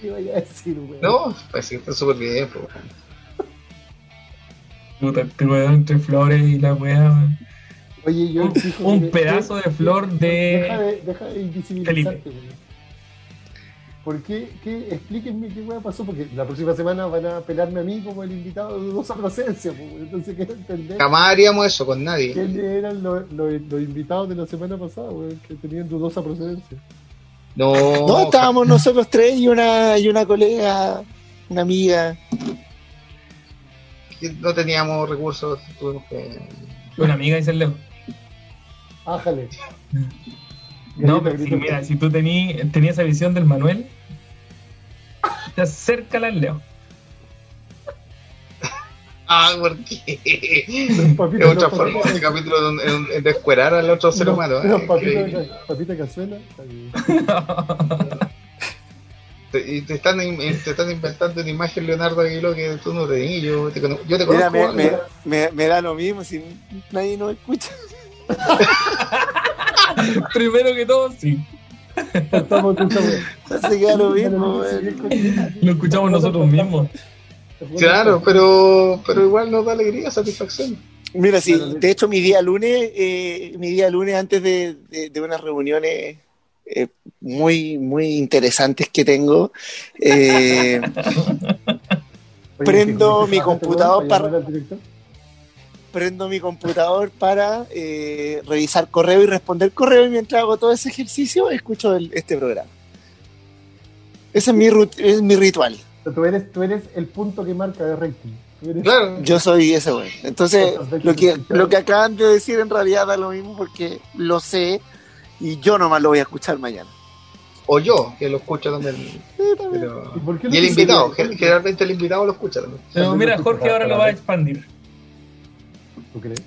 ¿Qué vaya a decir, weón? No, países que están súper bien. Pues. Puta, weón entre flores y la weá. weón. Oye, yo Un- exijo un pedazo de flor de- Deja de, deja de invisibilizarte, Felipe. weón. ¿Por qué, qué? Explíquenme qué weá pasó, porque la próxima semana van a pelarme a mí como el invitado de dudosa procedencia, pues, weón. entonces quiero entender Jamás haríamos eso con nadie. quiénes eran los, los- los invitados de la semana pasada, weón, que tenían dudosa procedencia. No, No, estábamos nosotros tres y una, y una colega, una amiga. no teníamos recursos. Tuvimos que. Una amiga dice el Leo. Ájale. No, pero si, mira, si tú tení- tenías esa visión del Manuel, te acércala al Leo. Ah, ¿por qué? Los Es otra forma de capítulo donde, donde- de escuerar al otro ser los- humano. ¿eh? los papita cazuela. Te- Y te están, in- te están inventando una imagen, Leonardo Aguiló, que tú no tenías. Yo te, yo te Mira, conozco. me, me, me, me da lo mismo si nadie nos escucha. Primero que todo, sí. Estamos da lo mismo. Lo escuchamos nosotros mismos. Claro, pero, pero igual nos da alegría, satisfacción. Mira, sí, de hecho mi día lunes, eh, mi día lunes antes de, de- de unas reuniones eh, muy, muy interesantes que tengo, eh, Prendo ¿te mi computador para-? Prendo mi computador para eh, revisar correo y responder correo y mientras hago todo ese ejercicio escucho el- este programa. Ese es mi, es mi ritual. Tú eres, tú eres el punto que marca de rating. Eres- Claro, Yo soy ese güey. Entonces, lo que, lo que acaban de decir en realidad da lo mismo porque lo sé y yo nomás lo voy a escuchar mañana. o yo, que lo escucho también. Sí, también. Pero... ¿Y por qué Y no el invitado, generalmente el invitado lo escucha también. Pero mira, Jorge ahora lo va a expandir. ¿Tú crees?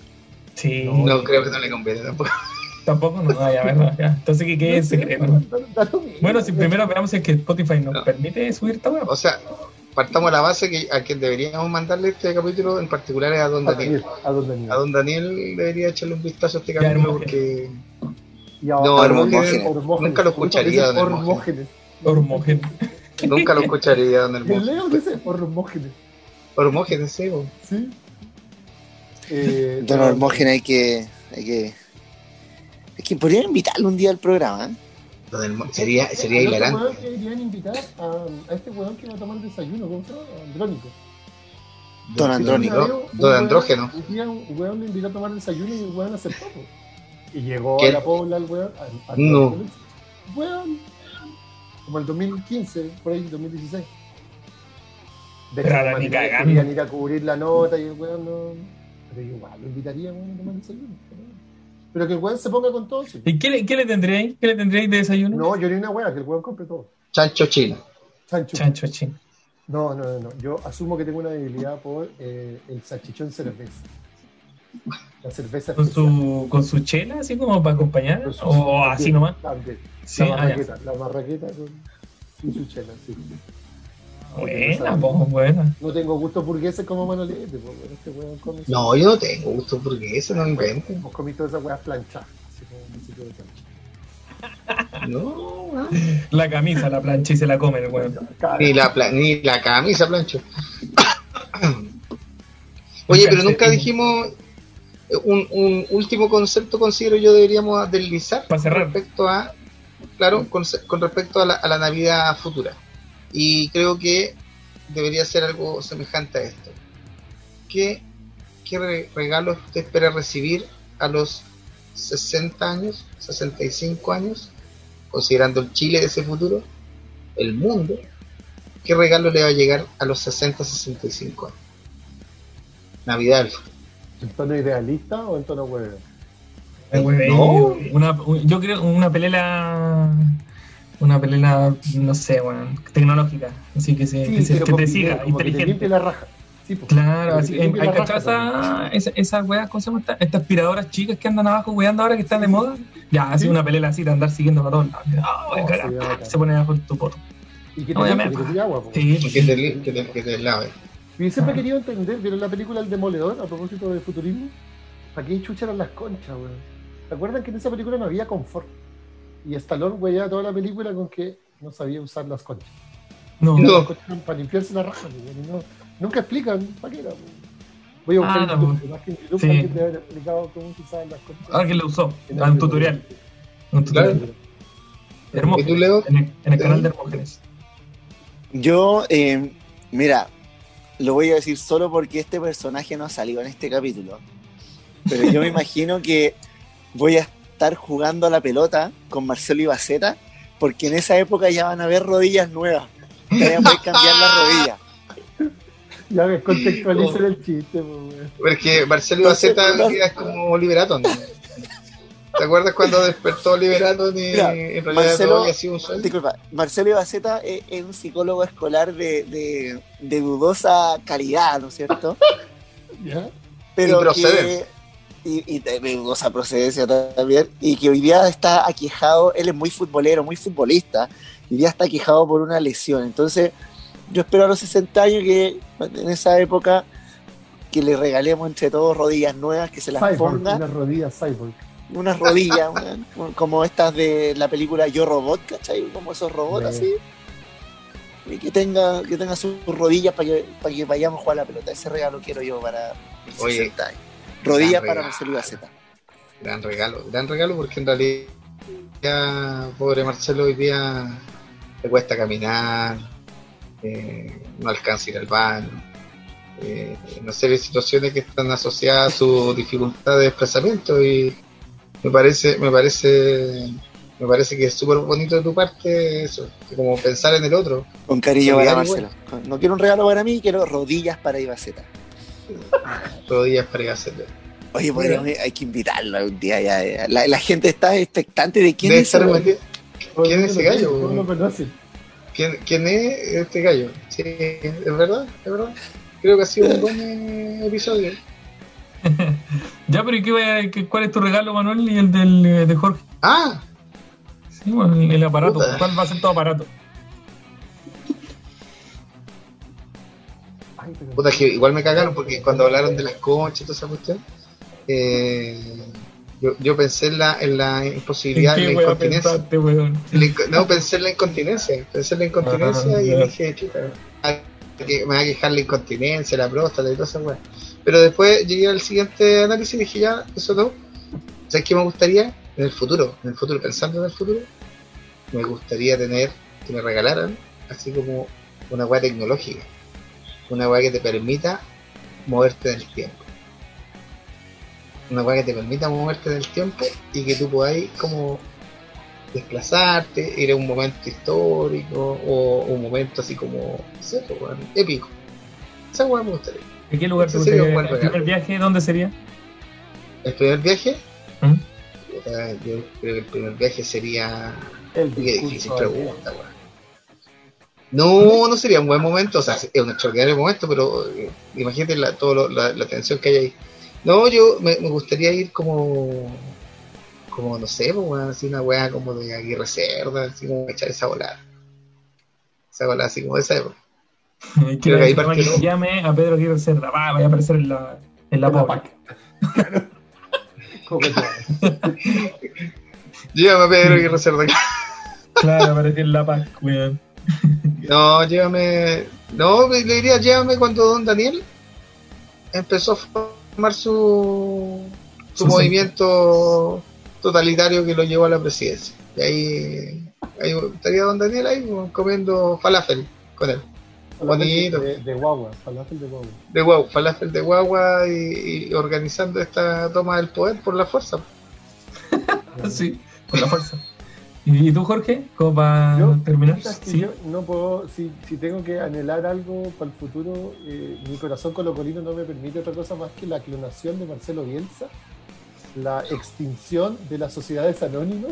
Sí, No. No creo que no le conviene tampoco. tampoco no. Ya, bueno, ya. Entonces, ¿qué quede en secreto? Bueno, si primero veamos si es que Spotify nos No. permite subir esta web. O sea, partamos de la base que a quien deberíamos mandarle este capítulo en particular es a Don A Daniel. Daniel, a don Daniel. A Don Daniel debería echarle un vistazo a este capítulo porque Y No, Hermógenes. Nunca lo escucharía, don Hormógenes. Hormógenes. nunca lo escucharía Don El Hermógenes. Leo dice Hormógenes. Hormógenes. ¿Sí? Eh, Don Hermógenes hay que, hay que. Es que podrían invitarlo un día al programa. ¿eh? Don Sería, sería hilarante. deberían invitar a, a este weón que va a tomar desayuno, ¿cómo se llama? Andrónico. Don Andrónico. Don Andrógeno. Un día un weón le invitó a tomar desayuno y el weón aceptó. Y llegó ¿Qué? a la pobla el weón. a- a- No. Weón. Como el 2015, por ahí, 2016. De hecho, ni cagando. querían ir a cubrir la nota y el weón no. Pero yo igual lo invitaría a tomar desayuno. Pero que el weón se ponga con todo. sí. ¿Y qué le, qué le tendréis? ¿Qué le tendréis de desayuno? No, yo ni una weá, que el weón compre todo. Chancho chino. Chancho. Chancho chino. No, no, no, no. Yo asumo que tengo una debilidad por eh, el salchichón cerveza. La cerveza ¿Con especial. su, ¿Con su chela, así como para acompañar? Su- ¿O así nomás? También. Sí, la ah, marraqueta, la marraqueta con y su chela, sí. Buena, pues, buena. No tengo gusto burgueses como Manolete, bueno, este weón come. No, yo no tengo gusto eso no inventen. Vos comí todas esas weas planchadas, así como un sitio de plancha. No, no. La camisa la plancha y se la come el weón. Ni la, pla- ni la camisa plancho. Oye, pero nunca dijimos eh, un, un último concepto considero yo deberíamos deslizar Pa' cerrar. con respecto a claro con, con respecto a la, a la Navidad futura y creo que debería ser algo semejante a esto ¿qué, qué re- regalos usted espera recibir a los 60 años 65 años considerando el Chile de ese futuro el mundo ¿qué regalo le va a llegar a los 60 65 años? Navidad. ¿En tono idealista o en tono huevo? Eh, No. una, un- yo creo una pelela. Una pelela, no sé, weón, tecnológica. Así que, se, que, se- que te siga, como que te limpie inteligente. la raja. Sí, pues. Claro, así, limpie hay esa, también. esa, esas weas, ¿cómo se llama? esta? Estas aspiradoras chicas que andan abajo weando ahora que están de moda. Ya, así Sí. una pelela así de andar siguiendo a todos lados. Ah, Oh, bacán. se pone abajo en tu poto. Y que te, Oye, limpie, me- que te tire agua. pues. Sí, Y que te, li- que te, que te lave. Y siempre he Ah. querido entender, ¿vieron la película El Demoledor a propósito de futurismo? ¿Para qué chucha eran las conchas, weón? ¿Se acuerdan que en esa película no había confort? Y Stallone weía toda la película con que no sabía usar las conchas. no. Las para limpiarse la raja, no, nunca explican para qué era. Voy a buscar Ah, en no, YouTube, en Sí. alguien debe haber explicado cómo se usaban las conchas. Alguien lo usó. En Ah, el un tutorial. Un tutorial. Claro. ¿Y Hermógenes, tú, Leo? En el, en el canal de Hermógenes. Yo, eh, mira, lo voy a decir solo porque este personaje no ha salido en este capítulo. Pero yo me imagino que voy a estar jugando a la pelota con Marcelo Ibaceta, porque en esa época ya van a haber rodillas nuevas. Que ya puedes cambiar la rodilla. Ya ves, contextualicen el chiste, pues. Porque Marcelo Ibaceta no- es como Liberaton. ¿Te acuerdas cuando despertó Liberaton y Mira, en realidad Marcelo- todo había sido un sueño? Disculpa, Marcelo Ibaceta es, es un psicólogo escolar de, de- de dudosa calidad, ¿no es cierto? ¿Ya? Pero que- y, y de dudosa procedencia también, y que hoy día está aquejado, él es muy futbolero, muy futbolista, y hoy día está aquejado por una lesión. Entonces, yo espero a los 60 años que en esa época que le regalemos entre todos rodillas nuevas, que se las Cyborg, ponga, una rodilla cyborg. unas rodillas, como estas de la película Yo Robot, ¿cachai? Como esos robots Sí. así. Y que tenga, que tenga sus rodillas para que, para que vayamos a jugar a la pelota. Ese regalo quiero yo para mis Oye, 60 años. Rodillas gran para. Marcelo Ibaceta. Gran regalo, gran regalo porque en realidad ya, pobre Marcelo hoy día le cuesta caminar, eh, no alcanza a ir al baño, eh, una serie de situaciones que están asociadas a su dificultad de desplazamiento y me parece, me parece, me parece que es súper bonito de tu parte eso, como pensar en el otro. Con cariño para Marcelo. No quiero un regalo para mí, quiero rodillas para Ibaceta. Rodillas para ir a hacerlo. Oye, podríamos- hay que invitarlo un día ya. ya. La, la gente está expectante de quién Debe es. estar metido- ¿Quién es ese gallo? ¿Cómo lo conocen? ¿Quién, ¿Quién es este gallo? Sí, es verdad, es verdad. Creo que ha sido un buen eh, episodio. Ya, pero ¿y qué, cuál es tu regalo, Manuel? Y el del, eh, de Jorge. Ah, Sí, bueno, el, el aparato. Puta. ¿Cuál va a ser tu aparato? Puta, que igual me cagaron porque cuando hablaron de las conchas y toda esa cuestión, eh, yo, yo pensé en la, en la ¿En imposibilidad de la incontinencia. pensaste, No, pensé en la incontinencia. Pensé en la incontinencia Ah, y dije, chuta, me va a quejar la incontinencia, la próstata y todas esas weas. Pero después llegué al siguiente análisis y dije, ya, eso no. ¿Sabes qué me gustaría? En el futuro, en el futuro, pensando en el futuro, me gustaría tener, que me regalaran, así como una wea tecnológica. Una wea que te permita moverte en el tiempo. Una weá que te permita moverte en el tiempo y que tú podáis como desplazarte, ir a un momento histórico o un momento así como, no sé, pues, weón, épico. Esa weá me gustaría. ¿En qué lugar te gustaría? ¿El primer viaje dónde sería? El primer viaje, ¿Mm? yo creo que el primer viaje sería El Qué difícil pregunta, weón. No, no sería un buen momento, o sea, es un extraordinario momento, pero eh, imagínate la, todo lo- la, la tensión que hay ahí. No, yo me, me gustaría ir como, como no sé, pues, weón, así una weá como de Aguirre Cerda, así como echar esa volada. Esa volada así como de esa época. Quiero que ahí que llame a Pedro Aguirre Cerda. Va, vaya a aparecer en la, en la En la. PAC. Claro. Como. Llévame a Pedro Aguirre Cerda. Claro, apareció en la PAC, weón. No, llévame. No, le diría, llévame cuando Don Daniel empezó a formar su, su movimiento totalitario que lo llevó a la presidencia. Y ahí, ahí estaría Don Daniel ahí pues, comiendo falafel con él. Bonito. De, de guagua, falafel de guagua. De guau, falafel de guagua y, y organizando esta toma del poder por la fuerza. Sí, con la fuerza. ¿Y tú, Jorge? ¿Cómo para Yo, terminar? Sí. yo no puedo, si, si tengo que anhelar algo para el futuro, eh, mi corazón colocolino no me permite otra cosa más que la clonación de Marcelo Bielsa, la extinción de las sociedades anónimas,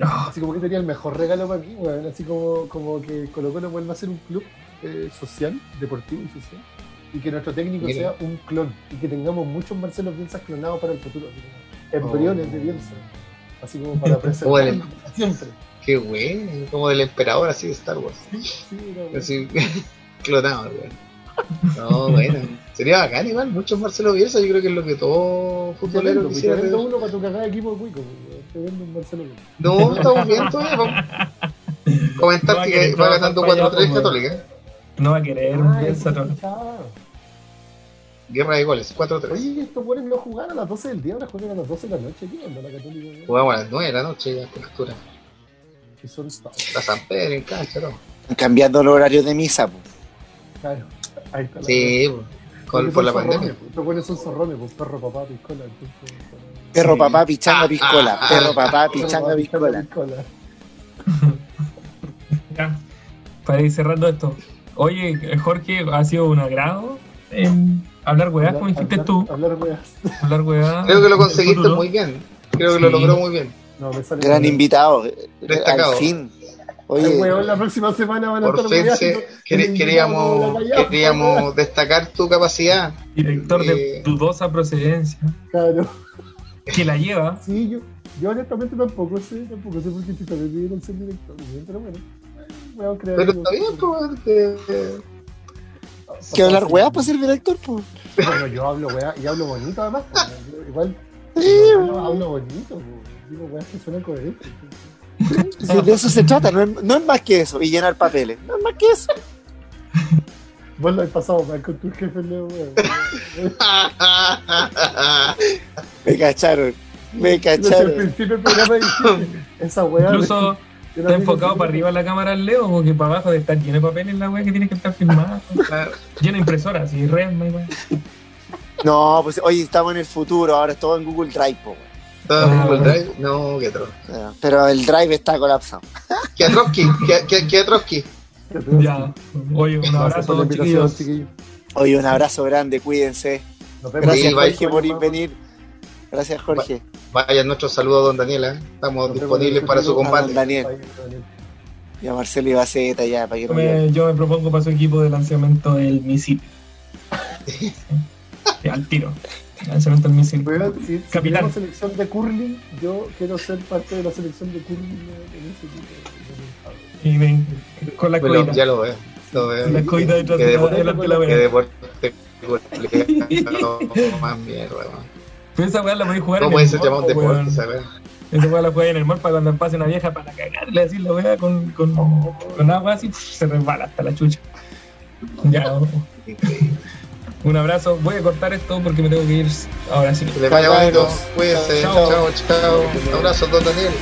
Ah, así como que sería el mejor regalo para mí, weón, así como, como que Colo Colo vuelva a ser un club eh, social, deportivo y social, y que nuestro técnico sea un clon, y que tengamos muchos Marcelo Bielsa clonados para el futuro, como embriones de Bielsa, así como para Como el- siempre. Qué bueno, como del emperador así de Star Wars. Sí, sí, weón. Así, clonado, weón. No, bueno, sería bacán igual, muchos Marcelo Bielsa, yo creo que es lo que todo futbolero quisiera te vendo tener. uno para tu cagada de equipo de Cuico, weón. te vendo un Marcelo Bielsa. No, estamos bien todavía. vamos. Comentar No, que que va no, ganando para allá, 4-3 pues, Católica. no va a querer un Bielsa, no. Guerra de goles, 4-3. Oye, estos buenos no jugaron a las 12 del día, ahora juegan a las 12 de la noche. ¿Qué onda la Católica? Jugamos a las 9 de la noche ya con altura. Que son La San Pedro en cancha, ¿no? Cambiando el horario de misa, pues. Claro, ahí está la Sí, pues, con, por la zorrones, pandemia. Estos buenos son zorrones, pues perro, papá, piscola. Entonces, Perro Sí. papá, pichanga, Ah, piscola. ah, Perro ah. papá, Perro, pichanga, papá, piscola. piscola. Ya, para ir cerrando esto. Oye, Jorge, ha sido un agrado en hablar weá, como dijiste Hablar- tú. Hablar weas. Hablar weá. Creo que lo conseguiste muy bien. Creo que lo logró muy bien. No, me sale Gran invitado. Destacado. Al fin. Ay, Oye, weón, la próxima semana van a estar se- quer- queríamos, de queríamos destacar tu capacidad. Director de Eh. dudosa procedencia. Claro. Que la lleva. Sí, yo, yo honestamente tampoco sé, tampoco sé por qué Tito me pidieron ser director, pero bueno. Voy a crear Pero está bien, pues. Que- hablar weá para ser director, pues. Bueno, yo hablo weá y hablo bonito además. pues, Igual Sí, yo hablo bonito, pues, digo weá que suena coherente. Sí, de eso se trata, no es, no es más que eso. Y llenar papeles, no es más que eso. Vos lo has pasado mal con tus jefes, Leo, weón. Me cacharon, me Desde el cacharon. principio del programa dijiste, esa weá. Incluso de- está enfocado para arriba la cámara al Leo, porque para abajo de estar lleno de papeles la weá que tiene que estar filmada. Lleno de impresoras y resma y weá. No, pues oye, estamos en el futuro, ahora es todo en Google Drive, po, weón. ¿Todo Ah, en Google bueno. Drive? No, qué atroz. Ah, Pero el Drive está colapsado. ¿Qué a Trotsky? ¿Qué, qué, qué a Trotsky? Ya. Oye, un Gracias por la abrazo, invitación, chiquillos. chiquillos. Oye, un abrazo grande, cuídense. Nos vemos. Gracias. Jorge, por venir. Gracias, Jorge. Vaya nuestro saludo a don Daniela. Estamos Nos disponibles para su combate. don Daniel. Y a Marcelo Ibaceta ya, para que Yo me, yo me propongo para su equipo de lanzamiento del misil. Sí, al tiro. Lanzamiento del misil. Weón, si, si Capitán. tenemos selección de curling, yo quiero ser parte de la selección de curling en ese equipo. Y ven, con la Bueno, coita. ya lo veo. Lo veo. Con la coita detrás de la, deporte- delante de la Qué weá. deporte más mierda, weón. Pero esa weá la podéis jugar No en el po, deporte. ¿sabes? Esa weá la juega en el para cuando pase una vieja para cagarle así la weá con, con, con agua así, se resbala hasta la chucha. Ya, un abrazo. Voy a cortar esto porque me tengo que ir ahora sí. Que les vaya bonito. Cuídense. Chao. Chao, chao. Un abrazo, don Daniel.